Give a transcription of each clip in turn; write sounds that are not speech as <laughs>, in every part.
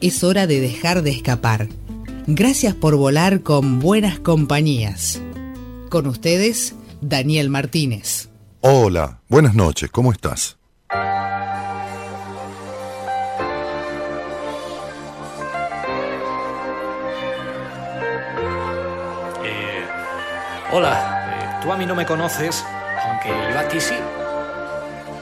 es hora de dejar de escapar. Gracias por volar con buenas compañías. Con ustedes, Daniel Martínez. Hola, buenas noches, ¿cómo estás? Eh, hola, eh, tú a mí no me conoces, aunque yo a ti sí,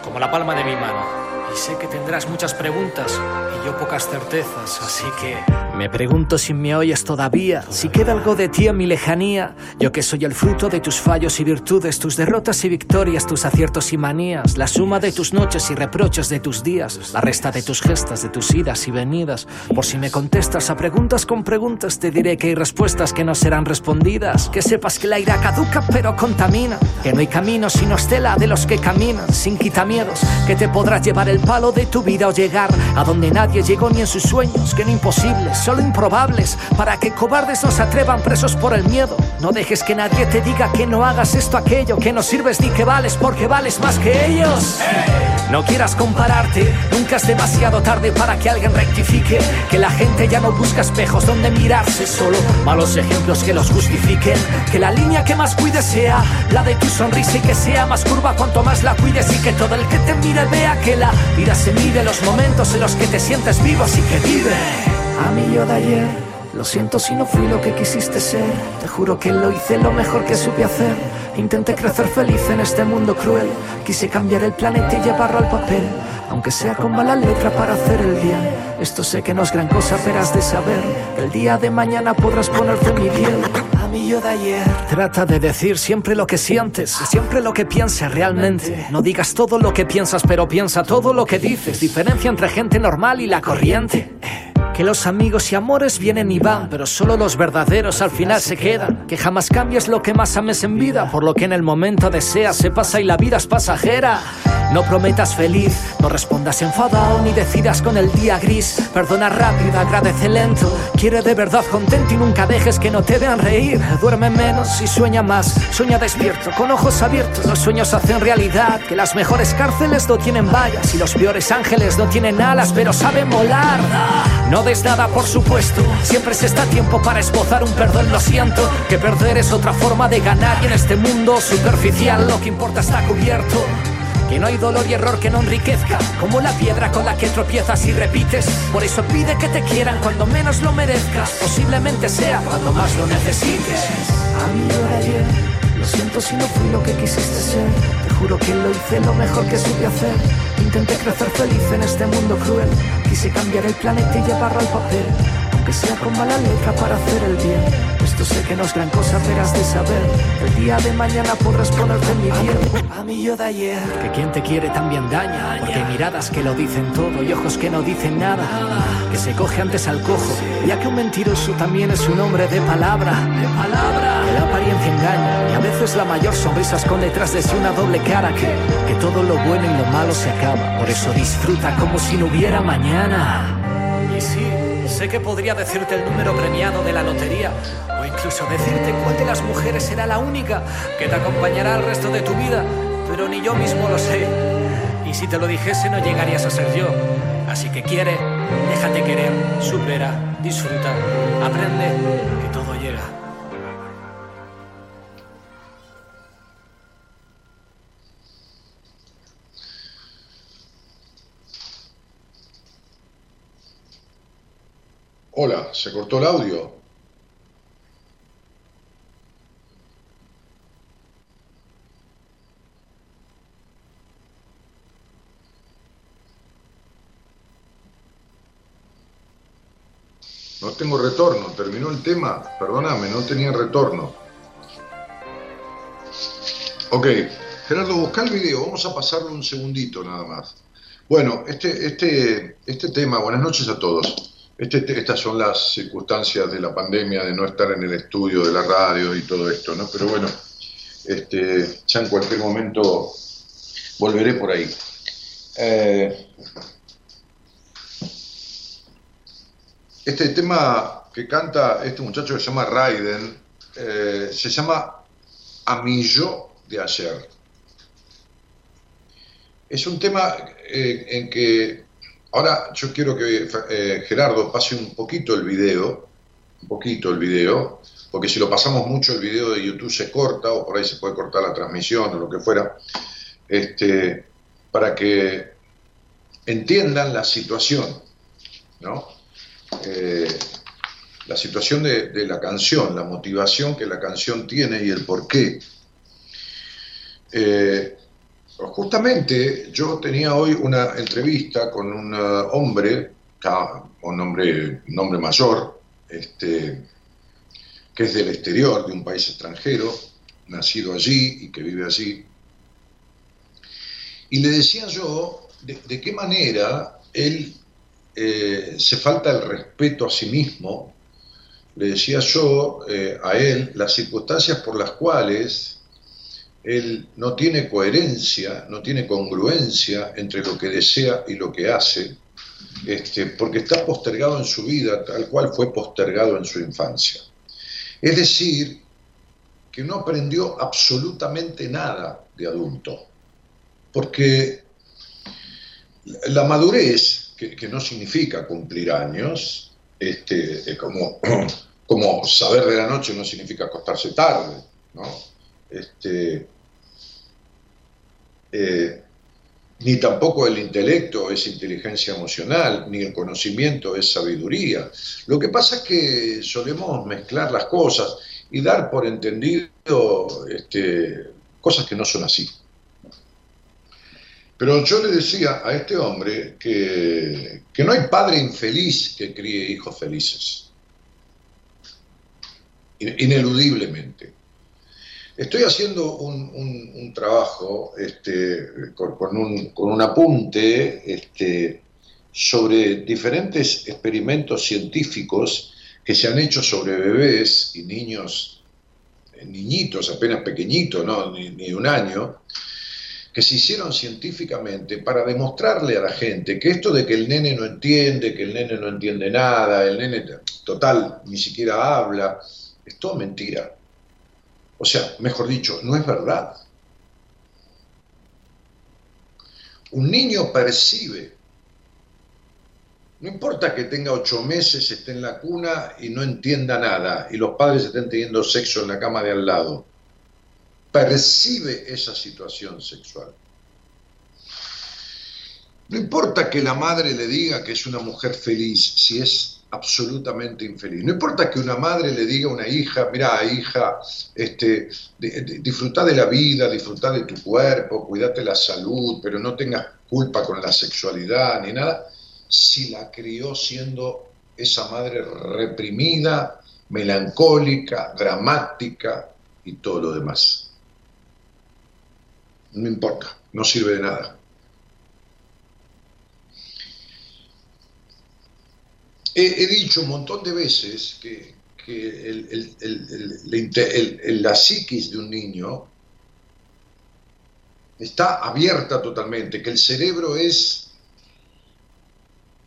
como la palma de mi mano. Sé que tendrás muchas preguntas y yo pocas certezas, así que me pregunto si me oyes todavía, si queda algo de ti en mi lejanía. Yo que soy el fruto de tus fallos y virtudes, tus derrotas y victorias, tus aciertos y manías, la suma de tus noches y reproches de tus días, la resta de tus gestas, de tus idas y venidas. Por si me contestas a preguntas con preguntas, te diré que hay respuestas que no serán respondidas. Que sepas que la ira caduca pero contamina, que no hay camino sino estela de los que caminan, sin quitamiedos, que te podrás llevar el palo de tu vida o llegar a donde nadie llegó ni en sus sueños, que no imposibles, solo improbables, para que cobardes no se atrevan presos por el miedo. No dejes que nadie te diga que no hagas esto, aquello, que no sirves ni que vales porque vales más que ellos. No quieras compararte, nunca es demasiado tarde para que alguien rectifique, que la gente ya no busca espejos donde mirarse, solo malos ejemplos que los justifiquen, que la línea que más cuides sea la de tu sonrisa y que sea más curva cuanto más la cuides y que todo el que te mire vea que la Vida se mide los momentos en los que te sientes vivo, así que vive. A mí yo de ayer, lo siento si no fui lo que quisiste ser. Te juro que lo hice lo mejor que supe hacer. Intenté crecer feliz en este mundo cruel. Quise cambiar el planeta y llevarlo al papel. Aunque sea con mala letra para hacer el bien. Esto sé que no es gran cosa, pero has de saber. El día de mañana podrás ponerte mi piel. Trata de decir siempre lo que sientes, siempre lo que pienses realmente. No digas todo lo que piensas, pero piensa todo lo que dices. Diferencia entre gente normal y la corriente. Que los amigos y amores vienen y van, pero solo los verdaderos al final se quedan. Que jamás cambies lo que más ames en vida, por lo que en el momento deseas se pasa y la vida es pasajera. No prometas feliz, no respondas enfadado ni decidas con el día gris. Perdona rápido, agradece lento. Quiere de verdad contento y nunca dejes que no te vean reír. Duerme menos y sueña más. Sueña despierto, con ojos abiertos. Los sueños hacen realidad. Que las mejores cárceles no tienen vallas y los peores ángeles no tienen alas, pero saben volar. No des nada, por supuesto. Siempre se está tiempo para esbozar un perdón, lo siento. Que perder es otra forma de ganar y en este mundo superficial lo que importa está cubierto. Que no hay dolor y error que no enriquezca, como la piedra con la que tropiezas y repites. Por eso pide que te quieran cuando menos lo merezcas. Posiblemente sea cuando más lo necesites. A mí yo ayer, lo siento si no fui lo que quisiste ser. Te juro que lo hice lo mejor que supe hacer. Intenté crecer feliz en este mundo cruel. Quise cambiar el planeta y llevarlo al papel que sea con mala letra para hacer el bien. Esto sé que no es gran cosa, pero has de saber. El día de mañana podrás ponerte en mi piel. A mí yo de ayer. Que quien te quiere también daña. Porque hay miradas que lo dicen todo y ojos que no dicen nada. Que se coge antes al cojo. Ya que un mentiroso también es un hombre de palabra. De palabra. Que la apariencia engaña. Y a veces la mayor sonrisa esconde detrás de sí una doble cara. Que, que todo lo bueno y lo malo se acaba. Por eso disfruta como si no hubiera mañana. Y sí. Sé que podría decirte el número premiado de la lotería o incluso decirte cuál de las mujeres será la única que te acompañará el resto de tu vida, pero ni yo mismo lo sé. Y si te lo dijese no llegarías a ser yo. Así que quiere, déjate querer, supera, disfruta, aprende, Hola, ¿se cortó el audio? No tengo retorno, terminó el tema, perdóname, no tenía retorno. Ok, Gerardo, busca el video, vamos a pasarlo un segundito nada más. Bueno, este, este, este tema, buenas noches a todos. Este, estas son las circunstancias de la pandemia, de no estar en el estudio de la radio y todo esto, ¿no? Pero bueno, este, ya en cualquier momento volveré por ahí. Eh, este tema que canta este muchacho que se llama Raiden, eh, se llama Amillo de ayer. Es un tema eh, en que ahora yo quiero que Gerardo pase un poquito el video, un poquito el video, porque si lo pasamos mucho el video de YouTube se corta o por ahí se puede cortar la transmisión o lo que fuera, este, para que entiendan la situación, ¿no? Eh, la situación de, la canción, la motivación que la canción tiene y el por qué. Eh, justamente yo tenía hoy una entrevista con un hombre, un hombre, un hombre mayor, este, que es del exterior, de un país extranjero, nacido allí y que vive allí. Y le decía yo de, qué manera él eh, se falta el respeto a sí mismo. Le decía yo eh, a él las circunstancias por las cuales él no tiene coherencia, no tiene congruencia entre lo que desea y lo que hace, este, porque está postergado en su vida tal cual fue postergado en su infancia. Es decir, que no aprendió absolutamente nada de adulto, porque la madurez, que, no significa cumplir años, este, como, como saber de la noche no significa acostarse tarde, ¿no? Este, eh, ni tampoco el intelecto es inteligencia emocional, ni el conocimiento es sabiduría. Lo que pasa es que solemos mezclar las cosas y dar por entendido este, cosas que no son así. Pero yo le decía a este hombre que, que no hay padre infeliz que críe hijos felices, ineludiblemente. Estoy haciendo un, trabajo este, con, un, apunte este, sobre diferentes experimentos científicos que se han hecho sobre bebés y niños, eh, niñitos apenas pequeñitos, ¿no? ni, ni un año, que se hicieron científicamente para demostrarle a la gente que esto de que el nene no entiende, que el nene no entiende nada, el nene total ni siquiera habla, es todo mentira. O sea, mejor dicho, no es verdad. Un niño percibe, no importa que tenga ocho meses, esté en la cuna y no entienda nada, y los padres estén teniendo sexo en la cama de al lado, percibe esa situación sexual. No importa que la madre le diga que es una mujer feliz, si es absolutamente infeliz. No importa que una madre le diga a una hija, mira hija, este, disfruta de la vida, disfruta de tu cuerpo, cuídate la salud, pero no tengas culpa con la sexualidad ni nada, si la crió siendo esa madre reprimida, melancólica, dramática y todo lo demás. No importa, no sirve de nada. He, dicho un montón de veces que, la psiquis de un niño está abierta totalmente, que el cerebro es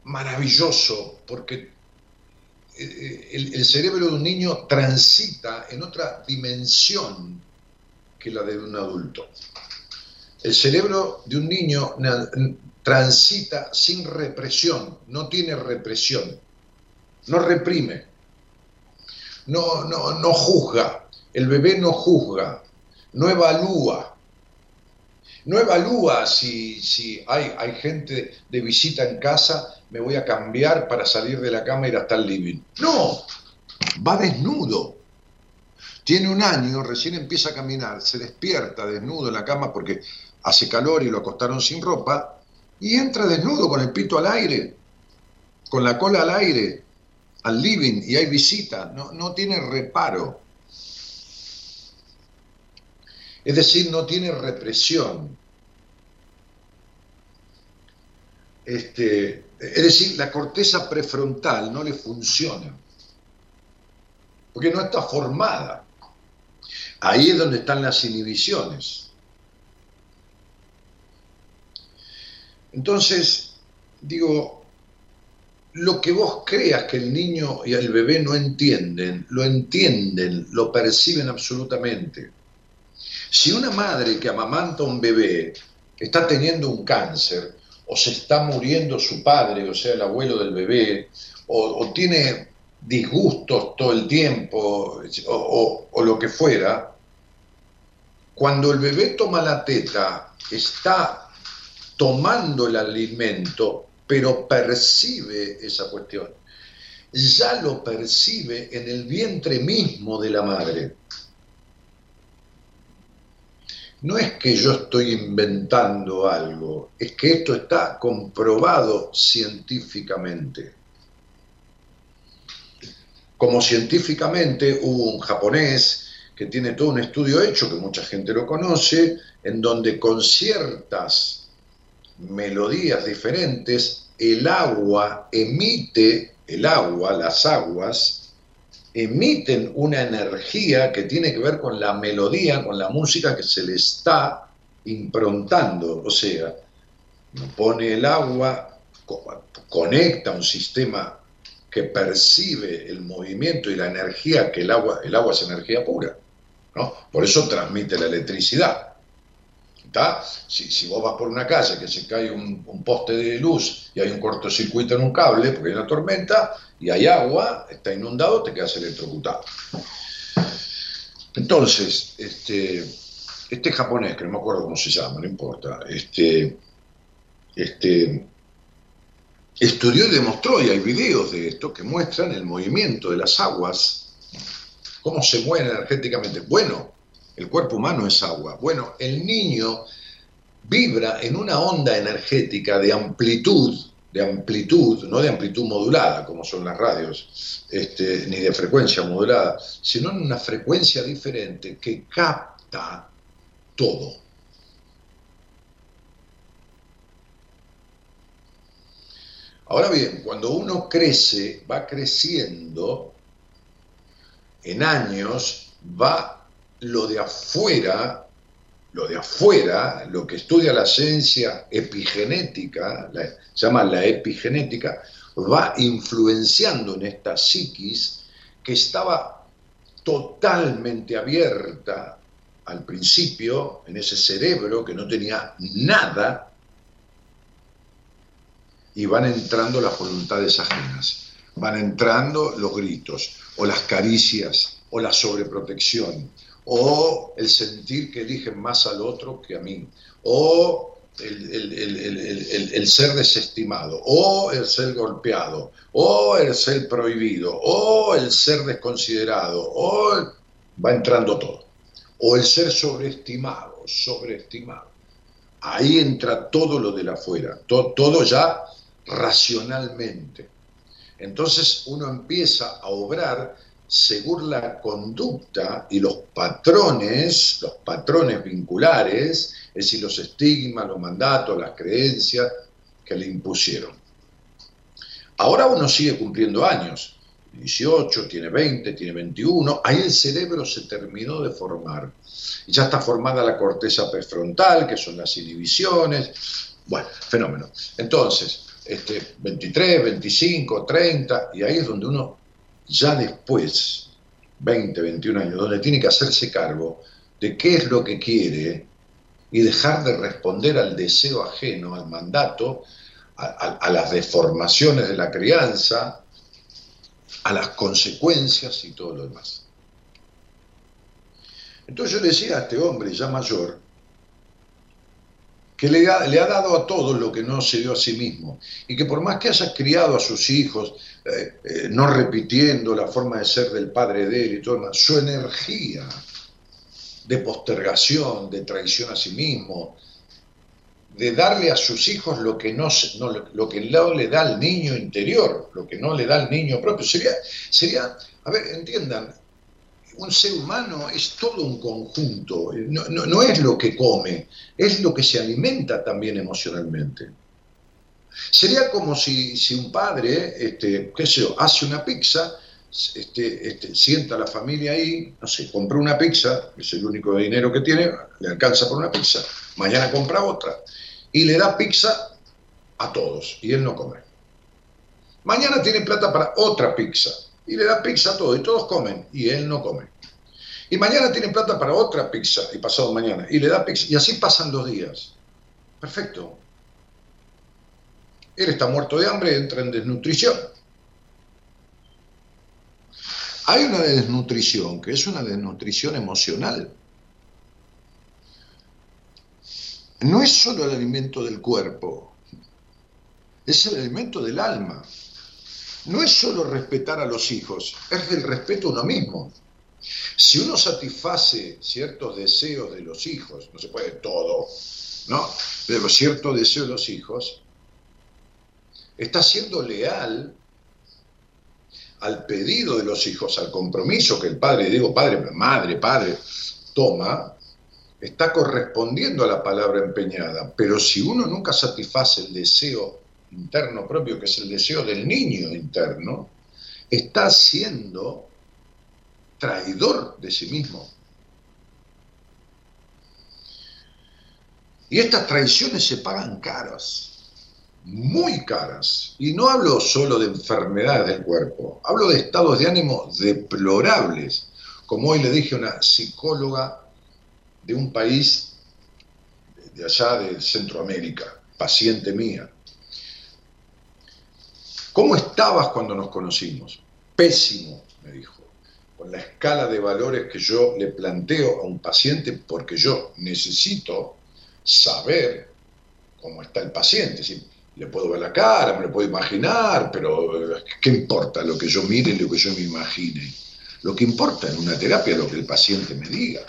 maravilloso porque eh, el, cerebro de un niño transita en otra dimensión que la de un adulto. El cerebro de un niño transita sin represión, no tiene represión no reprime, no, no, no juzga, el bebé no juzga, no evalúa, no evalúa si, si hay, hay, gente de visita en casa, me voy a cambiar para salir de la cama y ir hasta el living. No, va desnudo. Tiene un año, recién empieza a caminar, se despierta desnudo en la cama porque hace calor y lo acostaron sin ropa, y entra desnudo con el pito al aire, con la cola al aire, al living y hay visita, no, no tiene reparo. Es decir, no tiene represión. Este, Es decir, la corteza prefrontal no le funciona, porque no está formada. Ahí es donde están las inhibiciones. Entonces, digo, lo que vos creas que el niño y el bebé no entienden, lo entienden, lo perciben absolutamente. Si una madre que amamanta a un bebé está teniendo un cáncer, o se está muriendo su padre, o sea, el abuelo del bebé, o, tiene disgustos todo el tiempo, o lo que fuera, cuando el bebé toma la teta, está tomando el alimento, pero percibe esa cuestión. Ya lo percibe en el vientre mismo de la madre. No es que yo estoy inventando algo, es que esto está comprobado científicamente. Como científicamente hubo un japonés que tiene todo un estudio hecho, que mucha gente lo conoce, en donde con ciertas melodías diferentes, el agua emite, el agua, las aguas, emiten una energía que tiene que ver con la melodía, con la música que se le está improntando. O sea, pone el agua, conecta un sistema que percibe el movimiento y la energía, que el agua, el agua es energía pura. Por eso transmite la electricidad. Si, vos vas por una calle que se cae un, poste de luz y hay un cortocircuito en un cable porque hay una tormenta y hay agua, está inundado, te quedas electrocutado. Entonces, este, este japonés, que no me acuerdo cómo se llama, no importa, este, este, estudió y demostró, y hay videos de esto que muestran el movimiento de las aguas ¿Cómo se mueve energéticamente? Bueno, el cuerpo humano es agua. Bueno, el niño vibra en una onda energética de amplitud, de amplitud, no de amplitud modulada, como son las radios, este, ni de frecuencia modulada, sino en una frecuencia diferente que capta todo. Ahora bien, cuando uno crece, va creciendo, en años va lo de afuera, lo de afuera, lo que estudia la ciencia epigenética, se llama la epigenética, va influenciando en esta psiquis que estaba totalmente abierta al principio, en ese cerebro que no tenía nada, y van entrando las voluntades ajenas, van entrando los gritos, o las caricias, o la sobreprotección, o el sentir que eligen más al otro que a mí, o el, ser desestimado, o el ser golpeado, o el ser prohibido, o el ser desconsiderado, o va entrando todo, o el ser sobreestimado, sobreestimado. Ahí entra todo lo de la afuera, todo ya racionalmente. Entonces uno empieza a obrar según la conducta y los patrones, los patrones vinculares, es decir, los estigmas, los mandatos, las creencias que le impusieron. Ahora uno sigue cumpliendo años, 18, tiene 20, tiene 21, ahí el cerebro se terminó de formar. Ya está formada la corteza prefrontal, que son las inhibiciones. Bueno, fenómeno. Entonces, este, 23, 25, 30, y ahí es donde uno ya después, 20, 21 años, donde tiene que hacerse cargo de qué es lo que quiere y dejar de responder al deseo ajeno, al mandato, a, las deformaciones de la crianza, a las consecuencias y todo lo demás. Entonces yo decía a este hombre ya mayor, que le ha, dado a todos lo que no se dio a sí mismo, y que por más que haya criado a sus hijos, eh, eh, no repitiendo la forma de ser del padre de él y todo su energía de postergación, de traición a sí mismo, de darle a sus hijos lo que no, lo que le da al niño interior, lo que no le da al niño propio. Sería, sería, a ver, entiendan, un ser humano es todo un conjunto, no, es lo que come, es lo que se alimenta también emocionalmente. Sería como si, un padre, este, qué sé yo, hace una pizza, este, este, sienta a la familia ahí, no sé, compra una pizza, es el único dinero que tiene, le alcanza por una pizza, mañana compra otra, y le da pizza a todos, y él no come. Mañana tiene plata para otra pizza, y le da pizza a todos, y todos comen, y él no come. Y mañana tiene plata para otra pizza, y pasado mañana, y le da pizza, y así pasan los días. Perfecto. Él está muerto de hambre, entra en desnutrición. Hay una desnutrición que es una desnutrición emocional. No es solo el alimento del cuerpo, es el alimento del alma. No es solo respetar a los hijos, es el respeto a uno mismo. Si uno satisface ciertos deseos de los hijos, no se puede todo, ¿no? Pero ciertos deseos de los hijos, está siendo leal al pedido de los hijos, al compromiso que el padre, digo padre, madre, padre, toma, está correspondiendo a la palabra empeñada. Pero si uno nunca satisface el deseo interno propio, que es el deseo del niño interno, está siendo traidor de sí mismo. Y estas traiciones se pagan caras muy caras. Y no hablo solo de enfermedades del cuerpo, hablo de estados de ánimo deplorables. Como hoy le dije a una psicóloga de un país de allá de Centroamérica, paciente mía. ¿Cómo estabas cuando nos conocimos? Pésimo, me dijo, con la escala de valores que yo le planteo a un paciente porque yo necesito saber cómo está el paciente le puedo ver la cara, me lo puedo imaginar, pero eh, ¿qué importa lo que yo mire y lo que yo me imagine? Lo que importa en una terapia es lo que el paciente me diga.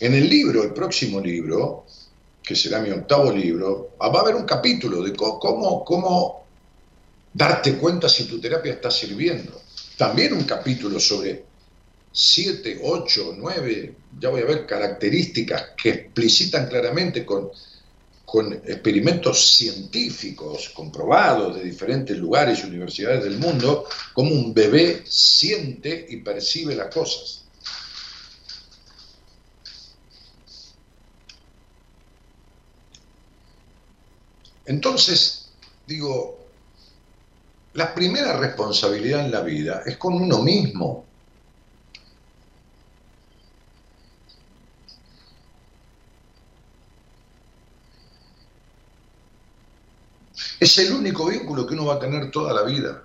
En el libro, el próximo libro, que será mi octavo libro, va a haber un capítulo de cómo, cómo darte cuenta si tu terapia está sirviendo. También un capítulo sobre siete, ocho, nueve, ya voy a ver características que explicitan claramente con con experimentos científicos comprobados de diferentes lugares y universidades del mundo, cómo un bebé siente y percibe las cosas. Entonces, digo, la primera responsabilidad en la vida es con uno mismo. Es el único vínculo que uno va a tener toda la vida.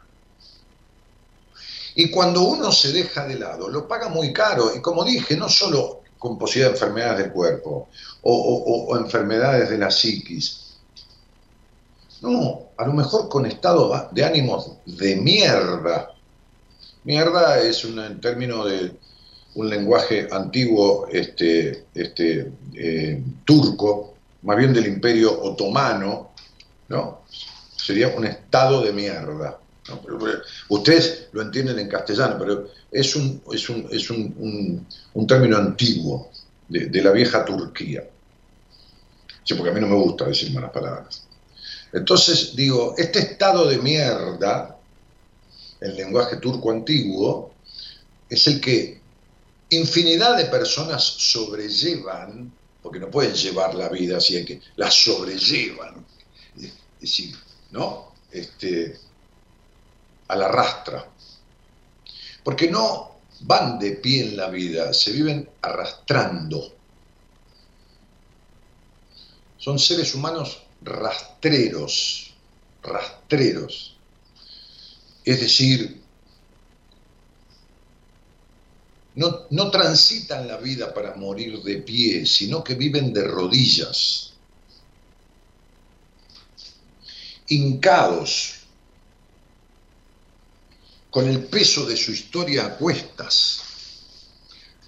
Y cuando uno se deja de lado, lo paga muy caro. Y como dije, no solo con posibilidad de enfermedades del cuerpo o, enfermedades de la psiquis. No, a lo mejor con estado de ánimos de mierda. Mierda es un término de un lenguaje antiguo este, este, eh, turco, más bien del imperio otomano, ¿no? Sería un estado de mierda. Ustedes lo entienden en castellano, pero es un, es un, es un, un, término antiguo de, la vieja Turquía. Sí, porque a mí no me gusta decir malas palabras. Entonces, digo, este estado de mierda, el lenguaje turco antiguo, es el que infinidad de personas sobrellevan, porque no pueden llevar la vida así, hay que la sobrellevan decir, ¿no? Este, a la rastra. Porque no van de pie en la vida, se viven arrastrando. Son seres humanos rastreros, rastreros. Es decir, no, no transitan la vida para morir de pie, sino que viven de rodillas hincados, con el peso de su historia a cuestas,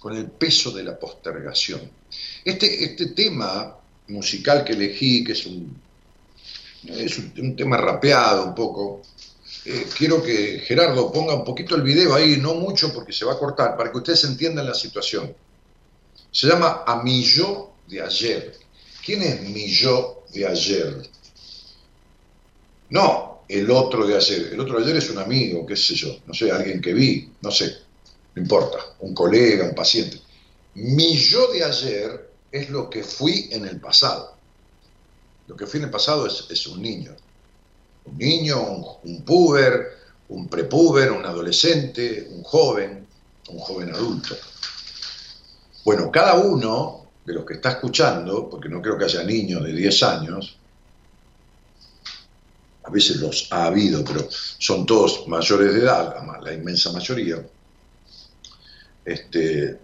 con el peso de la postergación. Este, este tema musical que elegí, que es un, es un, tema rapeado un poco, eh, quiero que Gerardo ponga un poquito el video ahí, no mucho porque se va a cortar, para que ustedes entiendan la situación. Se llama A mi yo de ayer. ¿Quién es mi yo de ayer. No el otro de ayer. El otro de ayer es un amigo, qué sé yo, no sé, alguien que vi, no sé, no importa, un colega, un paciente. Mi yo de ayer es lo que fui en el pasado. Lo que fui en el pasado es, un niño. Un niño, un, un puber, un prepuber, un adolescente, un joven, un joven adulto. Bueno, cada uno de los que está escuchando, porque no creo que haya niños de 10 años, a veces los ha habido, pero son todos mayores de edad, la inmensa mayoría, este,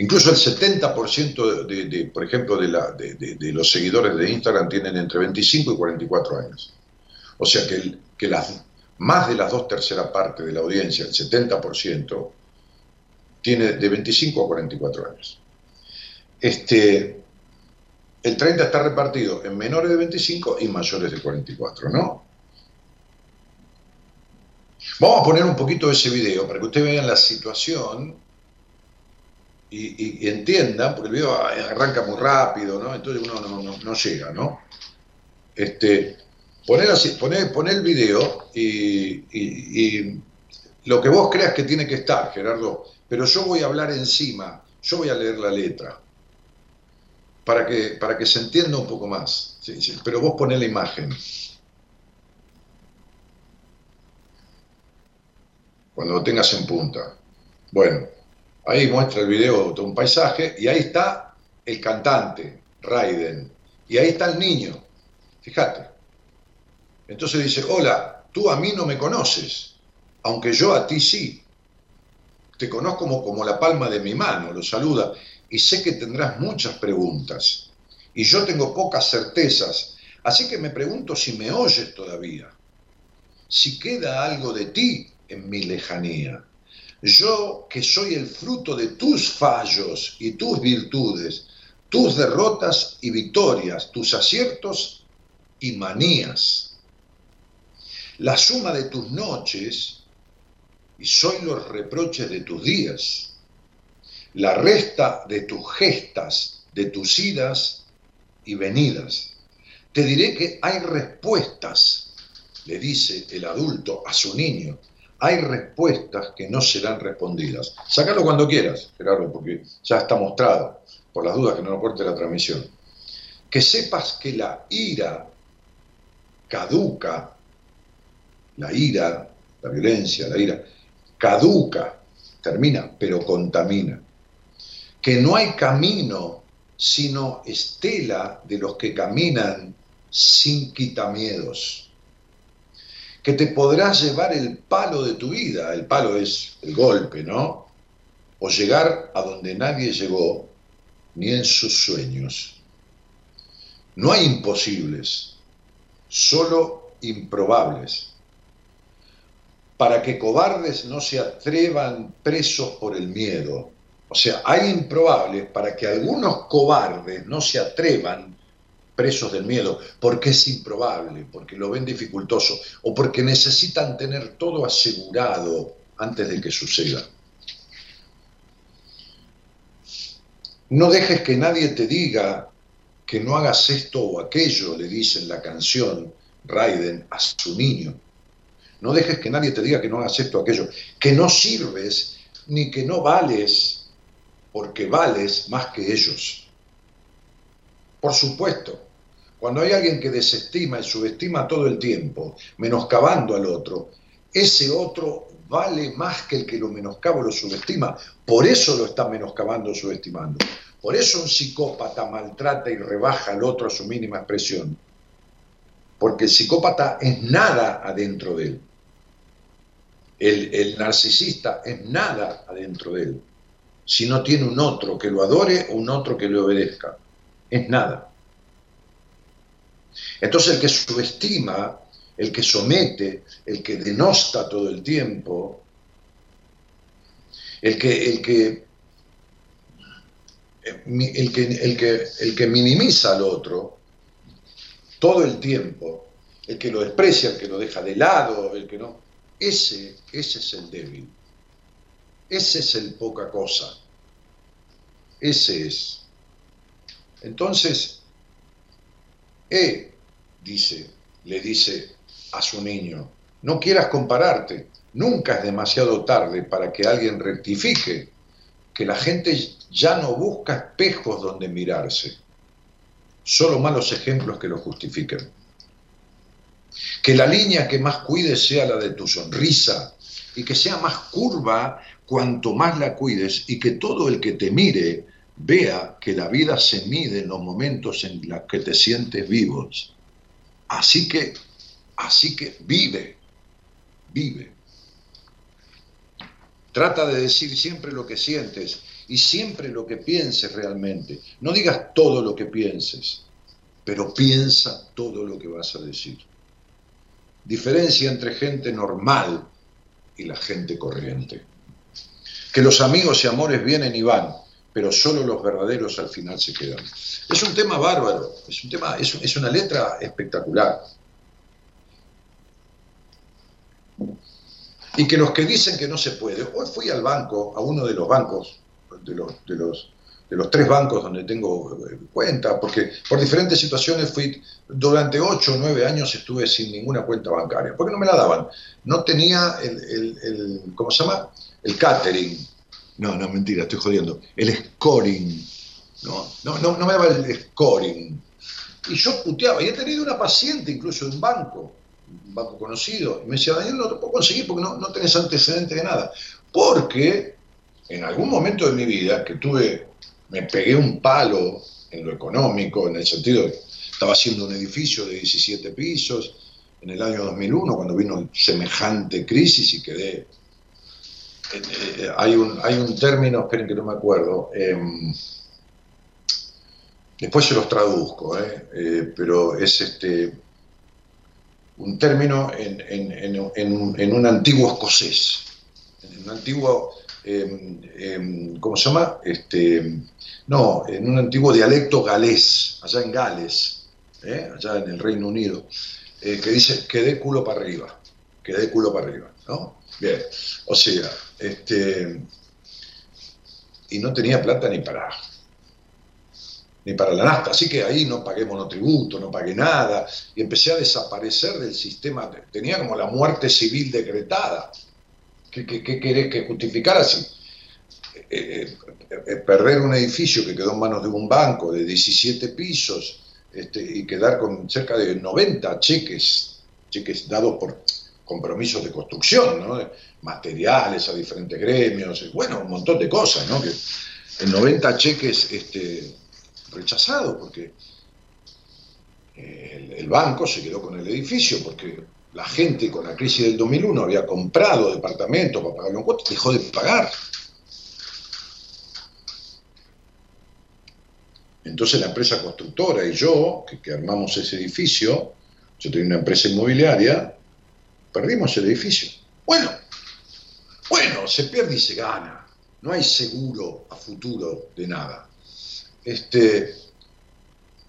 incluso el 70% de, por ejemplo, de, los seguidores de Instagram tienen entre 25 y 44 años. O sea que, que las, más de las dos terceras partes de la audiencia, el 70%, tiene de 25 a 44 años. Este, el 30 está repartido en menores de 25 y mayores de 44, ¿no? Vamos a poner un poquito de ese video para que ustedes vean la situación y, entiendan, porque el video arranca muy rápido, ¿no? Entonces uno no, llega, ¿no? Este, poner, así, poner, poner el video y, y lo que vos creas que tiene que estar, Gerardo, pero yo voy a hablar encima, yo voy a leer la letra, para que, para que se entienda un poco más. pero vos ponés la imagen. Cuando lo tengas en punta. Bueno, ahí muestra el video de un paisaje y ahí está el cantante, Raiden, y ahí está el niño, fíjate. Entonces dice, hola, tú a mí no me conoces, aunque yo a ti sí te conozco como, como la palma de mi mano, lo saluda, y sé que tendrás muchas preguntas, y yo tengo pocas certezas, así que me pregunto si me oyes todavía, si queda algo de ti en mi lejanía. Yo que soy el fruto de tus fallos y tus virtudes, tus derrotas y victorias, tus aciertos y manías. La suma de tus noches y soy los reproches de tus días, la resta de tus gestas, de tus idas y venidas. Te diré que hay respuestas, le dice el adulto a su niño, hay respuestas que no serán respondidas. Sácalo cuando quieras, Gerardo, porque ya está mostrado, por las dudas que no nos corte la transmisión. Que sepas que la ira caduca, la ira, la violencia, la ira, caduca, termina, pero contamina. Que no hay camino sino estela de los que caminan sin quitamiedos. Que te podrás llevar el palo de tu vida, el palo es el golpe, ¿no? O llegar a donde nadie llegó, ni en sus sueños. No hay imposibles, solo improbables para que cobardes no se atrevan presos por el miedo. O sea, hay improbables para que algunos cobardes no se atrevan presos del miedo, porque es improbable, porque lo ven dificultoso o porque necesitan tener todo asegurado antes de que suceda. No dejes que nadie te diga que no hagas esto o aquello, le dice en la canción Raiden a su niño. No dejes que nadie te diga que no hagas esto o aquello, que no sirves ni que no vales, porque vales más que ellos. Por supuesto, cuando hay alguien que desestima y subestima todo el tiempo, menoscabando al otro, ese otro vale más que el que lo menoscaba o lo subestima. Por eso lo está menoscabando o subestimando. Por eso un psicópata maltrata y rebaja al otro a su mínima expresión. Porque el psicópata es nada adentro de él. El, narcisista es nada adentro de él, si no tiene un otro que lo adore o un otro que le obedezca. Es nada. Entonces el que subestima, el que somete, el que denosta todo el tiempo, el que, el que, el que, el que, el que minimiza al otro todo el tiempo, el que lo desprecia, el que lo deja de lado, el que no, ese, ese es el débil. Ese es el poca cosa. Ese es. Entonces, Eh, dice, le dice a su niño, no quieras compararte, nunca es demasiado tarde para que alguien rectifique, que la gente ya no busca espejos donde mirarse, solo malos ejemplos que lo justifiquen. Que la línea que más cuides sea la de tu sonrisa y que sea más curva cuanto más la cuides y que todo el que te mire vea que la vida se mide en los momentos en los que te sientes vivos. Así que, así que vive, vive. Trata de decir siempre lo que sientes y siempre lo que pienses realmente. No digas todo lo que pienses, pero piensa todo lo que vas a decir. Diferencia entre gente normal y la gente corriente. Que los amigos y amores vienen y van, pero solo los verdaderos al final se quedan. Es un tema bárbaro, es, un tema, es, es una letra espectacular. Y que los que dicen que no se puede, hoy fui al banco, a uno de los bancos, de los, de los, de los tres bancos donde tengo eh, cuenta, porque por diferentes situaciones fui, durante ocho o nueve años estuve sin ninguna cuenta bancaria, porque no me la daban. No tenía el, el, el ¿cómo se llama? El catering, no, no, mentira, estoy jodiendo. El scoring. No, no, no, me daba el scoring. Y yo puteaba. Y he tenido una paciente incluso de un banco, un banco conocido. Y me decía, Daniel, no te puedo conseguir porque no, no tenés antecedentes de nada. Porque en algún momento de mi vida que tuve, me pegué un palo en lo económico, en el sentido de estaba haciendo un edificio de 17 pisos en el año 2001, cuando vino semejante crisis y quedé eh, eh, hay, un, hay un término, esperen que no me acuerdo, em, después se los traduzco, eh, pero es este un término en, en, un antiguo escocés, en un antiguo, em, em, ¿cómo se llama? Este, no, en un antiguo dialecto galés, allá en Gales, allá en el Reino Unido, que dice, quedé culo para arriba, quedé culo para arriba, ¿no? Bien, o sea, este, y no tenía plata ni para ni para la nafta, así que ahí no pagué monotributo, no pagué nada, y empecé a desaparecer del sistema, tenía como la muerte civil decretada. ¿Qué, querés que justificara así? Eh, eh, eh, perder un edificio que quedó en manos de un banco de 17 pisos este, y quedar con cerca de 90 cheques, cheques dados por compromisos de construcción, ¿no? materiales a diferentes gremios, bueno, un montón de cosas, ¿no? que en 90 cheques este, rechazados, porque eh, el, banco se quedó con el edificio, porque la gente con la crisis del 2001 había comprado departamentos para pagar los cuotas, dejó de pagar. Entonces la empresa constructora y yo, que, que armamos ese edificio, yo tenía una empresa inmobiliaria, perdimos el edificio. Bueno, bueno, se pierde y se gana. No hay seguro a futuro de nada. Este,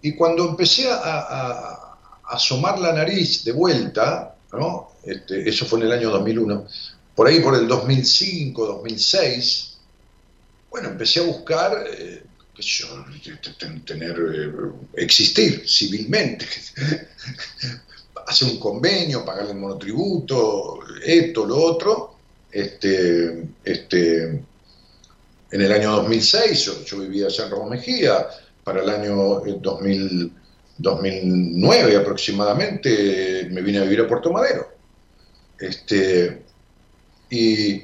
y cuando empecé a, asomar la nariz de vuelta, ¿no? Este, eso fue en el año 2001, por ahí por el 2005, 2006, bueno, empecé a buscar, eh, tener, eh, existir civilmente, <laughs> hacer un convenio, pagarle el monotributo, esto, lo otro. Este, este, en el año 2006, yo, vivía allá en Ramón Mejía, para el año 2000, 2009 aproximadamente me vine a vivir a Puerto Madero. Este, y,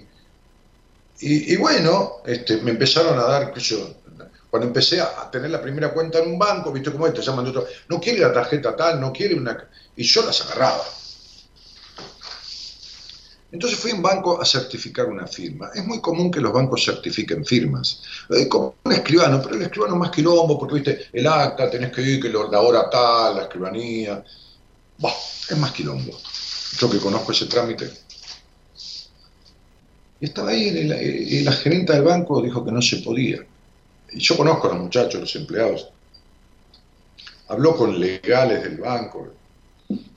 y, bueno, este, me empezaron a dar, cuando empecé a tener la primera cuenta en un banco, viste cómo es, te llaman de otro, no quiere la tarjeta tal, no quiere una... Y yo las agarraba. Entonces fui a un banco a certificar una firma. Es muy común que los bancos certifiquen firmas. Eh, como un escribano, pero el escribano es más quilombo, porque viste, el acta, tenés que ir, que la hora tal, la escribanía. Bah, es más quilombo. Yo que conozco ese trámite. Y estaba ahí y la gerente del banco dijo que no se podía yo conozco a los muchachos, los empleados, habló con legales del banco,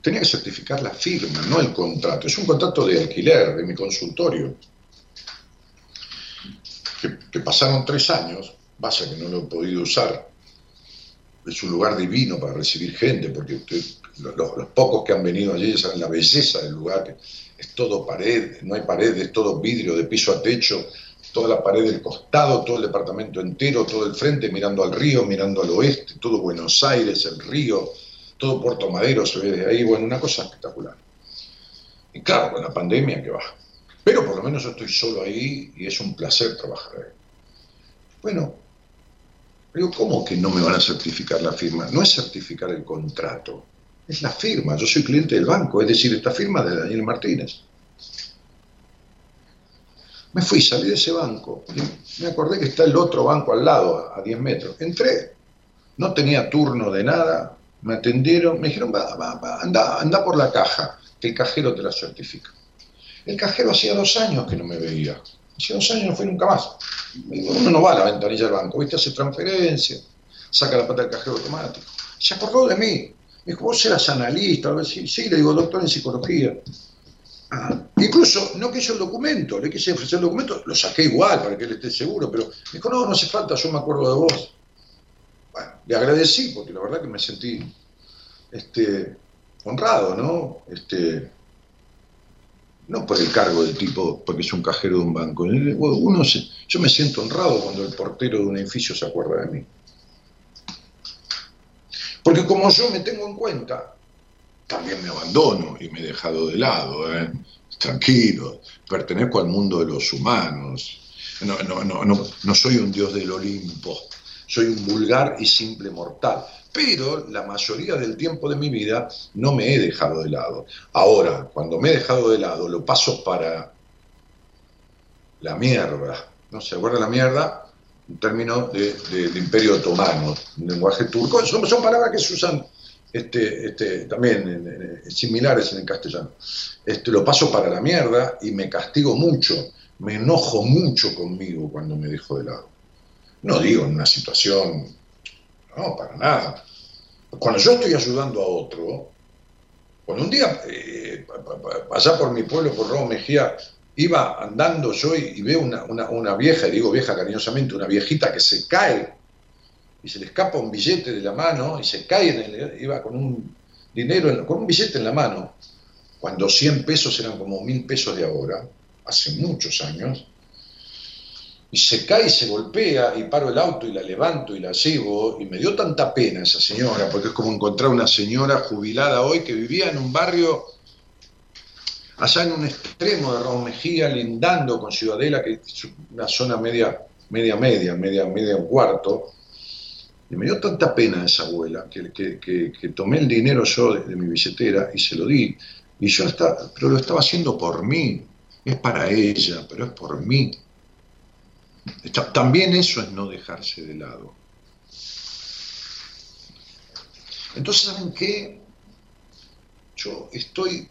tenía que certificar la firma, no el contrato, es un contrato de alquiler de mi consultorio, que, pasaron tres años, pasa que no lo he podido usar, es un lugar divino para recibir gente, porque los, pocos que han venido allí saben la belleza del lugar, que es todo pared, no hay pared, es todo vidrio de piso a techo, toda la pared del costado, todo el departamento entero, todo el frente mirando al río, mirando al oeste, todo Buenos Aires, el río, todo Puerto Madero se ve desde ahí, bueno, una cosa espectacular. Y claro, con la pandemia que va. Pero por lo menos yo estoy solo ahí y es un placer trabajar ahí. Bueno, pero ¿cómo que no me van a certificar la firma? No es certificar el contrato, es la firma. Yo soy cliente del banco, es decir, esta firma de Daniel Martínez. Me fui, salí de ese banco, me acordé que está el otro banco al lado, a 10 metros. Entré, no tenía turno de nada, me atendieron, me dijeron, va, va, anda, anda por la caja, que el cajero te la certifica. El cajero hacía dos años que no me veía, hacía dos años no fue nunca más. Uno no va a la ventanilla del banco, ¿viste? Hace transferencia, saca la pata del cajero automático. Se acordó de mí. Me dijo, vos eras analista, sí, sí, le digo, doctor en psicología. Ah, incluso no quiso el documento, le quise ofrecer el documento, lo saqué igual para que él esté seguro, pero me dijo, no, no hace falta, yo me acuerdo de vos. Bueno, le agradecí porque la verdad que me sentí este, honrado, ¿no? Este, no por el cargo del tipo, porque es un cajero de un banco. Uno yo me siento honrado cuando el portero de un edificio se acuerda de mí. Porque como yo me tengo en cuenta, también me abandono y me he dejado de lado. ¿eh? Tranquilo, pertenezco al mundo de los humanos. No, no, no, no, no soy un dios del Olimpo, soy un vulgar y simple mortal. Pero la mayoría del tiempo de mi vida no me he dejado de lado. Ahora, cuando me he dejado de lado, lo paso para la mierda. ¿No se acuerda la mierda? Un término de, imperio otomano, un lenguaje turco. Son, son palabras que se usan este, este, también similares en el castellano. Este, lo paso para la mierda y me castigo mucho, me enojo mucho conmigo cuando me dejo de lado. No digo en una situación, no, para nada. Cuando yo estoy ayudando a otro, cuando un día, eh, allá por mi pueblo, por Roma Mejía, iba andando yo y, veo una, una, vieja, y digo vieja cariñosamente, una viejita que se cae y se le escapa un billete de la mano y se cae, en el, iba con un dinero, con un billete en la mano, cuando 100 pesos eran como mil pesos de ahora, hace muchos años, y se cae y se golpea y paro el auto y la levanto y la llevo y me dio tanta pena esa señora, porque es como encontrar una señora jubilada hoy que vivía en un barrio allá en un extremo de Raúl Mejía, lindando con Ciudadela, que es una zona media, media, media, media, media un cuarto, y me dio tanta pena esa abuela que, tomé el dinero yo de, mi billetera y se lo di. Y yo pero lo estaba haciendo por mí. Es para ella, pero es por mí. también eso es no dejarse de lado. Entonces, ¿saben qué? Yo estoy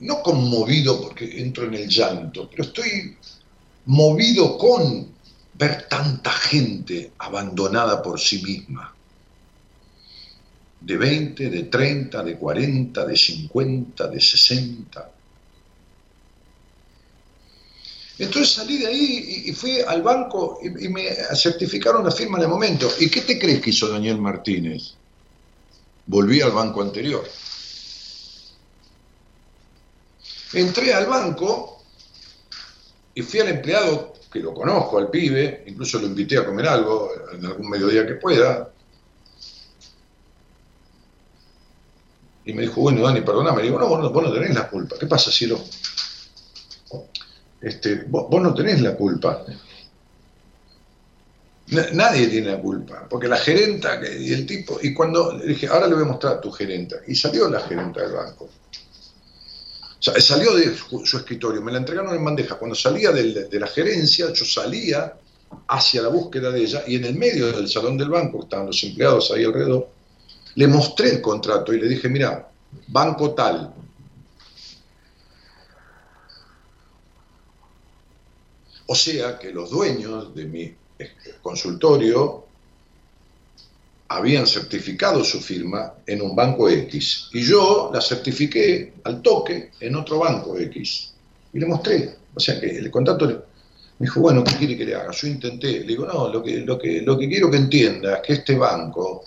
no conmovido porque entro en el llanto, pero estoy movido con ver tanta gente abandonada por sí misma, de 20, de 30, de 40, de 50, de 60. Entonces salí de ahí y, fui al banco y, me certificaron la firma de momento. ¿Y qué te crees que hizo Daniel Martínez? Volví al banco anterior. Entré al banco y fui al empleado que lo conozco al pibe, incluso lo invité a comer algo en algún mediodía que pueda. Y me dijo, bueno, Dani, perdóname. digo, no, vos no, tenés la culpa. ¿Qué pasa, Ciro? Este, vos, no tenés la culpa. Nadie tiene la culpa, porque la gerenta y el tipo, y cuando dije, ahora le voy a mostrar tu gerenta, y salió la gerenta del banco. Salió de su escritorio, me la entregaron en bandeja. Cuando salía de la gerencia, yo salía hacia la búsqueda de ella y en el medio del salón del banco, estaban los empleados ahí alrededor, le mostré el contrato y le dije, mira, banco tal. O sea que los dueños de mi consultorio habían certificado su firma en un banco X y yo la certifiqué al toque en otro banco X y le mostré. O sea que el contrato Me dijo, bueno, ¿qué quiere que le haga? Yo intenté. Le digo, no, lo que, lo que, lo que quiero que entienda es que este banco,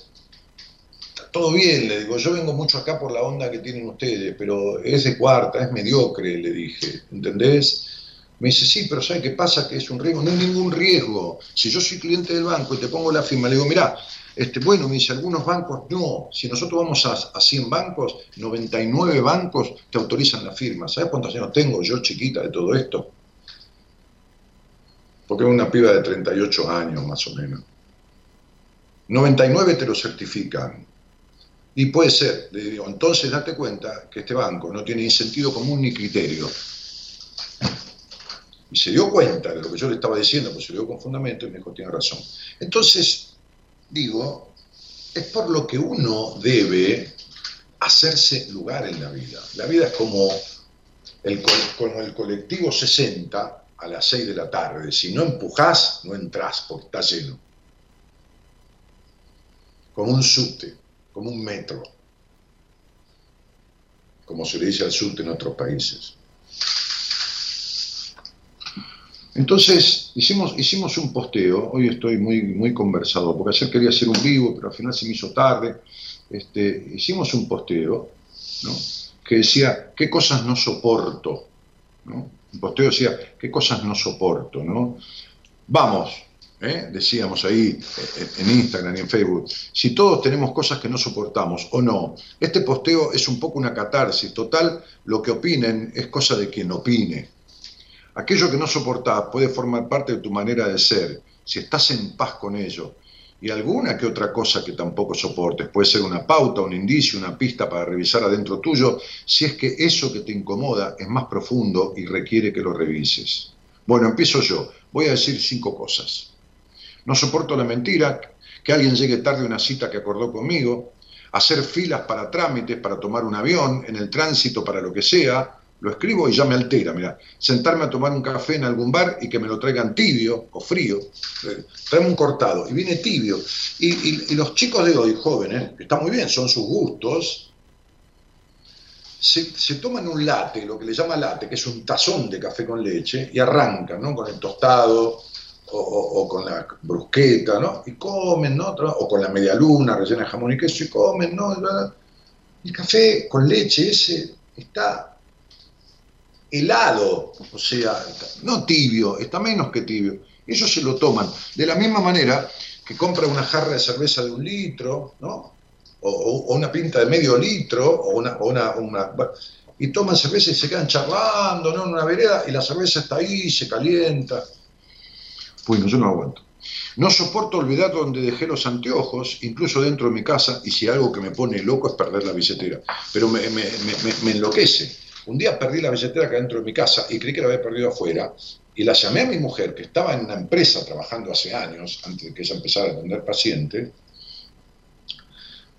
todo bien, le digo, yo vengo mucho acá por la onda que tienen ustedes, pero es de cuarta, es mediocre, le dije, ¿entendés? Me dice, sí, pero ¿sabe qué pasa? Que es un riesgo. No hay ningún riesgo. Si yo soy cliente del banco y te pongo la firma, le digo, mira, este, bueno, me dice, algunos bancos no. Si nosotros vamos a, a 100 bancos, 99 bancos te autorizan la firma. ¿Sabes cuántos años tengo yo, chiquita, de todo esto? porque es una piba de 38 años más o menos. 99 te lo certifican. Y puede ser, le digo, entonces date cuenta que este banco no tiene ni sentido común ni criterio. Y se dio cuenta de lo que yo le estaba diciendo, pues se dio con fundamento y me dijo, tiene razón. Entonces, digo, es por lo que uno debe hacerse lugar en la vida. La vida es como el, como el colectivo 60 a las 6 de la tarde. Si no empujás, no entrás porque está lleno. Como un subte, como un metro, como se le dice al subte en otros países. Entonces hicimos, hicimos un posteo, hoy estoy muy, muy conversado, porque ayer quería hacer un vivo, pero al final se me hizo tarde. Este, hicimos un posteo que decía, ¿qué cosas no soporto? ¿no? un posteo decía, ¿qué cosas no soporto? ¿no? Vamos, ¿eh? decíamos ahí eh, en Instagram y en Facebook, si todos tenemos cosas que no soportamos o no, este posteo es un poco una catarsis, total, lo que opinen es cosa de quien opine. Aquello que no soportás puede formar parte de tu manera de ser, si estás en paz con ello, y alguna que otra cosa que tampoco soportes. Puede ser una pauta, un indicio, una pista para revisar adentro tuyo, si es que eso que te incomoda es más profundo y requiere que lo revises. Bueno, empiezo yo. Voy a decir cinco cosas. No soporto la mentira, que alguien llegue tarde a una cita que acordó conmigo, hacer filas para trámites, para tomar un avión, en el tránsito, para lo que sea, lo escribo y ya me altera, mira, sentarme a tomar un café en algún bar y que me lo traigan tibio o frío, eh, traeme un cortado y viene tibio. Y, los chicos de hoy, jóvenes, que está muy bien, son sus gustos, se, toman un latte, lo que le llama latte, que es un tazón de café con leche, y arrancan, ¿no? Con el tostado o, con la brusqueta, ¿no? Y comen, ¿no? O con la media luna rellena de jamón y queso y comen, ¿no? El café con leche ese está helado, o sea, no tibio, está menos que tibio. Ellos se lo toman. De la misma manera que compra una jarra de cerveza de un litro, ¿no? O, una pinta de medio litro, o una, una, y toman cerveza y se quedan charlando, ¿no? En una vereda, y la cerveza está ahí, se calienta. Bueno, yo no aguanto. No soporto olvidar donde dejé los anteojos, incluso dentro de mi casa, y si algo que me pone loco es perder la billetera. Pero me, me, me, me enloquece un día perdí la billetera que dentro de mi casa y creí que la había perdido afuera. Y la llamé a mi mujer, que estaba en una empresa trabajando hace años, antes de que ella empezara a atender pacientes.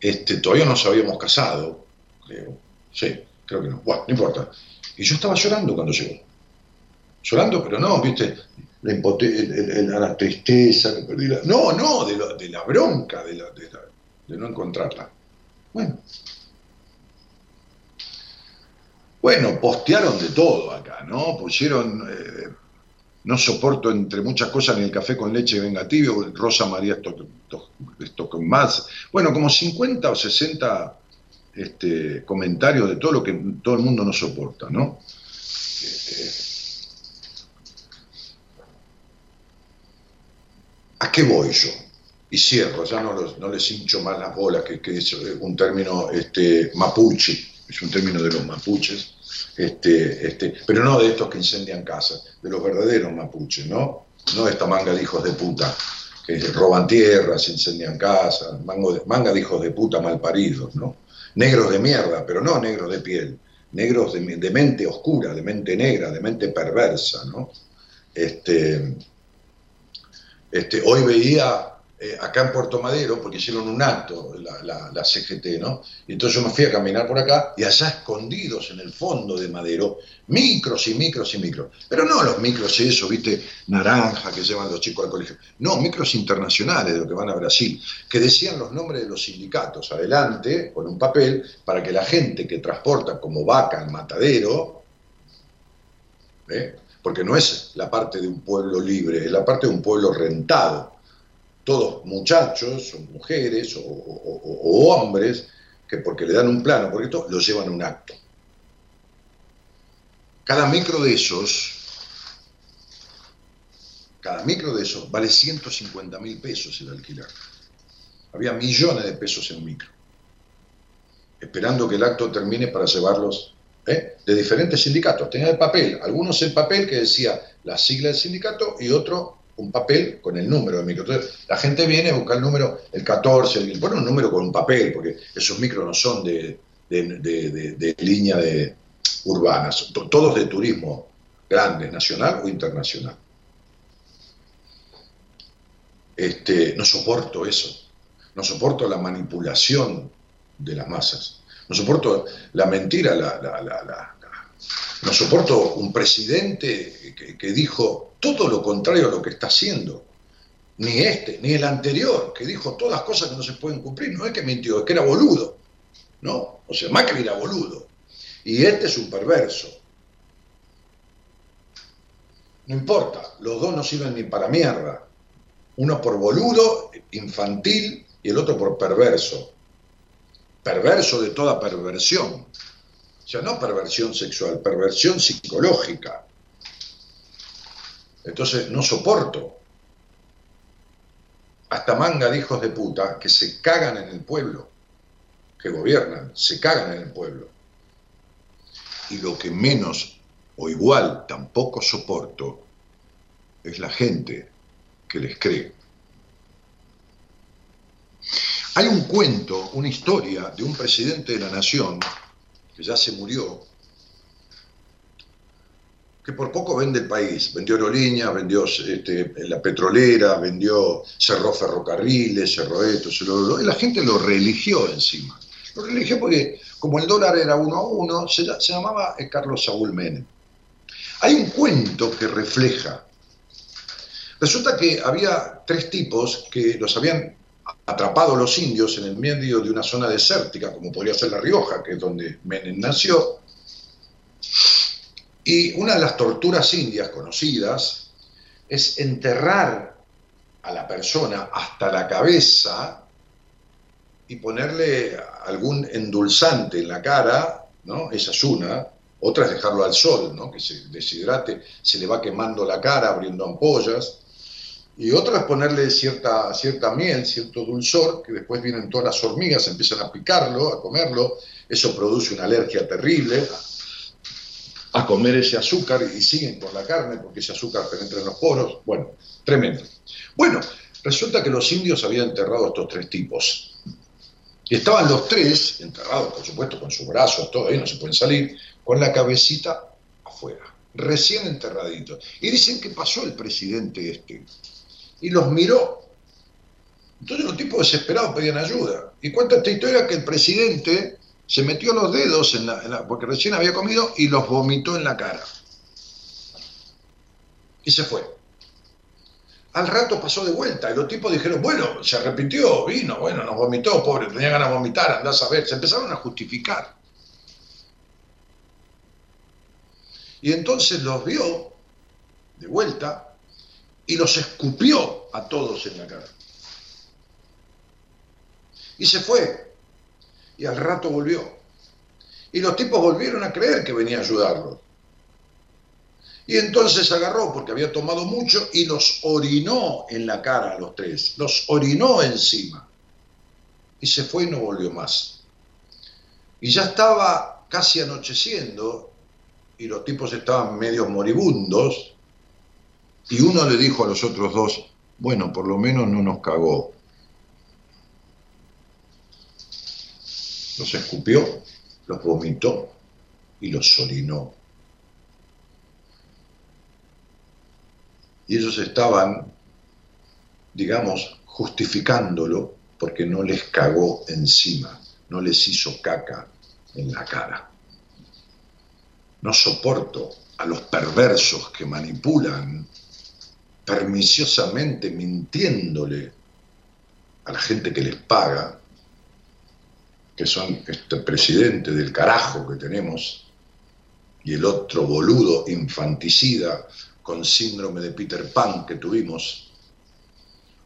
Este, todavía nos habíamos casado, creo. Sí, creo que no. Bueno, no importa. Y yo estaba llorando cuando llegó. Llorando, pero no, viste, la, la tristeza, que perdí la... No, no, de, la bronca, de, de no encontrarla. Bueno, bueno, postearon de todo acá, ¿no? Pusieron, eh, no soporto entre muchas cosas ni el café con leche venga tibio, Rosa María más. Bueno, como 50 o 60 este, comentarios de todo lo que todo el mundo no soporta, ¿no? ¿A qué voy yo? Y cierro, ya no, les hincho más las bolas, que, que es un término este, mapuche es un término de los mapuches, este, este, pero no de estos que incendian casas, de los verdaderos mapuches, ¿no? No esta manga de hijos de puta que roban tierras, incendian casas, manga de hijos de puta malparidos, ¿no? Negros de mierda, pero no negros de piel, negros de, de mente oscura, de mente negra, de mente perversa, ¿no? Este, este, hoy veía eh, acá en Puerto Madero, porque hicieron un acto, la, CGT, ¿no? Y entonces yo me fui a caminar por acá y allá escondidos en el fondo de Madero, micros y micros y micros. Pero no los micros eso, viste, naranja que llevan los chicos al colegio. No, micros internacionales de los que van a Brasil, que decían los nombres de los sindicatos adelante, con un papel, para que la gente que transporta como vaca al matadero, ¿eh? porque no es la parte de un pueblo libre, es la parte de un pueblo rentado. Todos muchachos o mujeres o, hombres que porque le dan un plano, porque esto lo llevan a un acto. Cada micro de esos, cada micro de esos vale 150 mil pesos el alquiler. Había millones de pesos en micro, esperando que el acto termine para llevarlos ¿eh? de diferentes sindicatos. Tenía el papel, algunos el papel que decía la sigla del sindicato y otro un papel con el número de micro. Entonces, la gente viene a buscar el número, el 14, el, pone un número con un papel, porque esos micros no son de, de, línea de urbanas, todos de turismo grande, nacional o internacional. Este, no soporto eso, no soporto la manipulación de las masas. No soporto la mentira, la, no soporto un presidente que, dijo todo lo contrario a lo que está haciendo. Ni este, ni el anterior, que dijo todas las cosas que no se pueden cumplir. No es que mintió, es que era boludo. ¿No? O sea, Macri era boludo. Y este es un perverso. No importa, los dos no sirven ni para mierda. Uno por boludo, infantil, y el otro por perverso perverso de toda perversión. O sea, no perversión sexual, perversión psicológica. Entonces, no soporto. Hasta manga de hijos de puta que se cagan en el pueblo, que gobiernan, se cagan en el pueblo. Y lo que menos o igual tampoco soporto es la gente que les cree. Hay un cuento, una historia de un presidente de la nación, que ya se murió, que por poco vende el país. Vendió aerolíneas, vendió este, la petrolera, vendió, cerró ferrocarriles, cerró esto, cerró y la gente lo religió encima. Lo religió porque, como el dólar era uno a uno, se, se llamaba Carlos Saúl Menem. Hay un cuento que refleja. Resulta que había tres tipos que los habían atrapados los indios en el medio de una zona desértica, como podría ser La Rioja, que es donde Menem nació. Y una de las torturas indias conocidas es enterrar a la persona hasta la cabeza y ponerle algún endulzante en la cara, ¿no? Esa es una. Otra es dejarlo al sol, ¿no? Que se deshidrate, se le va quemando la cara, abriendo ampollas y otra es ponerle cierta, cierta miel, cierto dulzor, que después vienen todas las hormigas, empiezan a picarlo, a comerlo, eso produce una alergia terrible, a comer ese azúcar y siguen por la carne porque ese azúcar penetra en los poros, bueno, tremendo. Bueno, resulta que los indios habían enterrado a estos tres tipos. Y estaban los tres, enterrados por supuesto con sus brazos, todo ahí, no se pueden salir, con la cabecita afuera, recién enterraditos. Y dicen que pasó el presidente este, y los miró. Entonces los tipos desesperados pedían ayuda. Y cuenta esta historia que el presidente se metió los dedos en la, porque recién había comido y los vomitó en la cara. Y se fue. Al rato pasó de vuelta y los tipos dijeron, bueno, se arrepintió, vino, bueno, nos vomitó, pobre, tenía ganas de vomitar, andás a ver. Se empezaron a justificar. Y entonces los vio de vuelta y los escupió a todos en la cara. Y se fue. Y al rato volvió. Y los tipos volvieron a creer que venía a ayudarlos. Y entonces agarró, porque había tomado mucho, y los orinó en la cara a los tres. Los orinó encima. Y se fue y no volvió más. Y ya estaba casi anocheciendo, y los tipos estaban medio moribundos, y uno le dijo a los otros dos, bueno, por lo menos no nos cagó. Los escupió, los vomitó y los orinó. Y ellos estaban, digamos, justificándolo porque no les cagó encima, no les hizo caca en la cara. No soporto a los perversos que manipulan perniciosamente mintiéndole a la gente que les paga, que son este presidente del carajo que tenemos, y el otro boludo infanticida con síndrome de Peter Pan que tuvimos,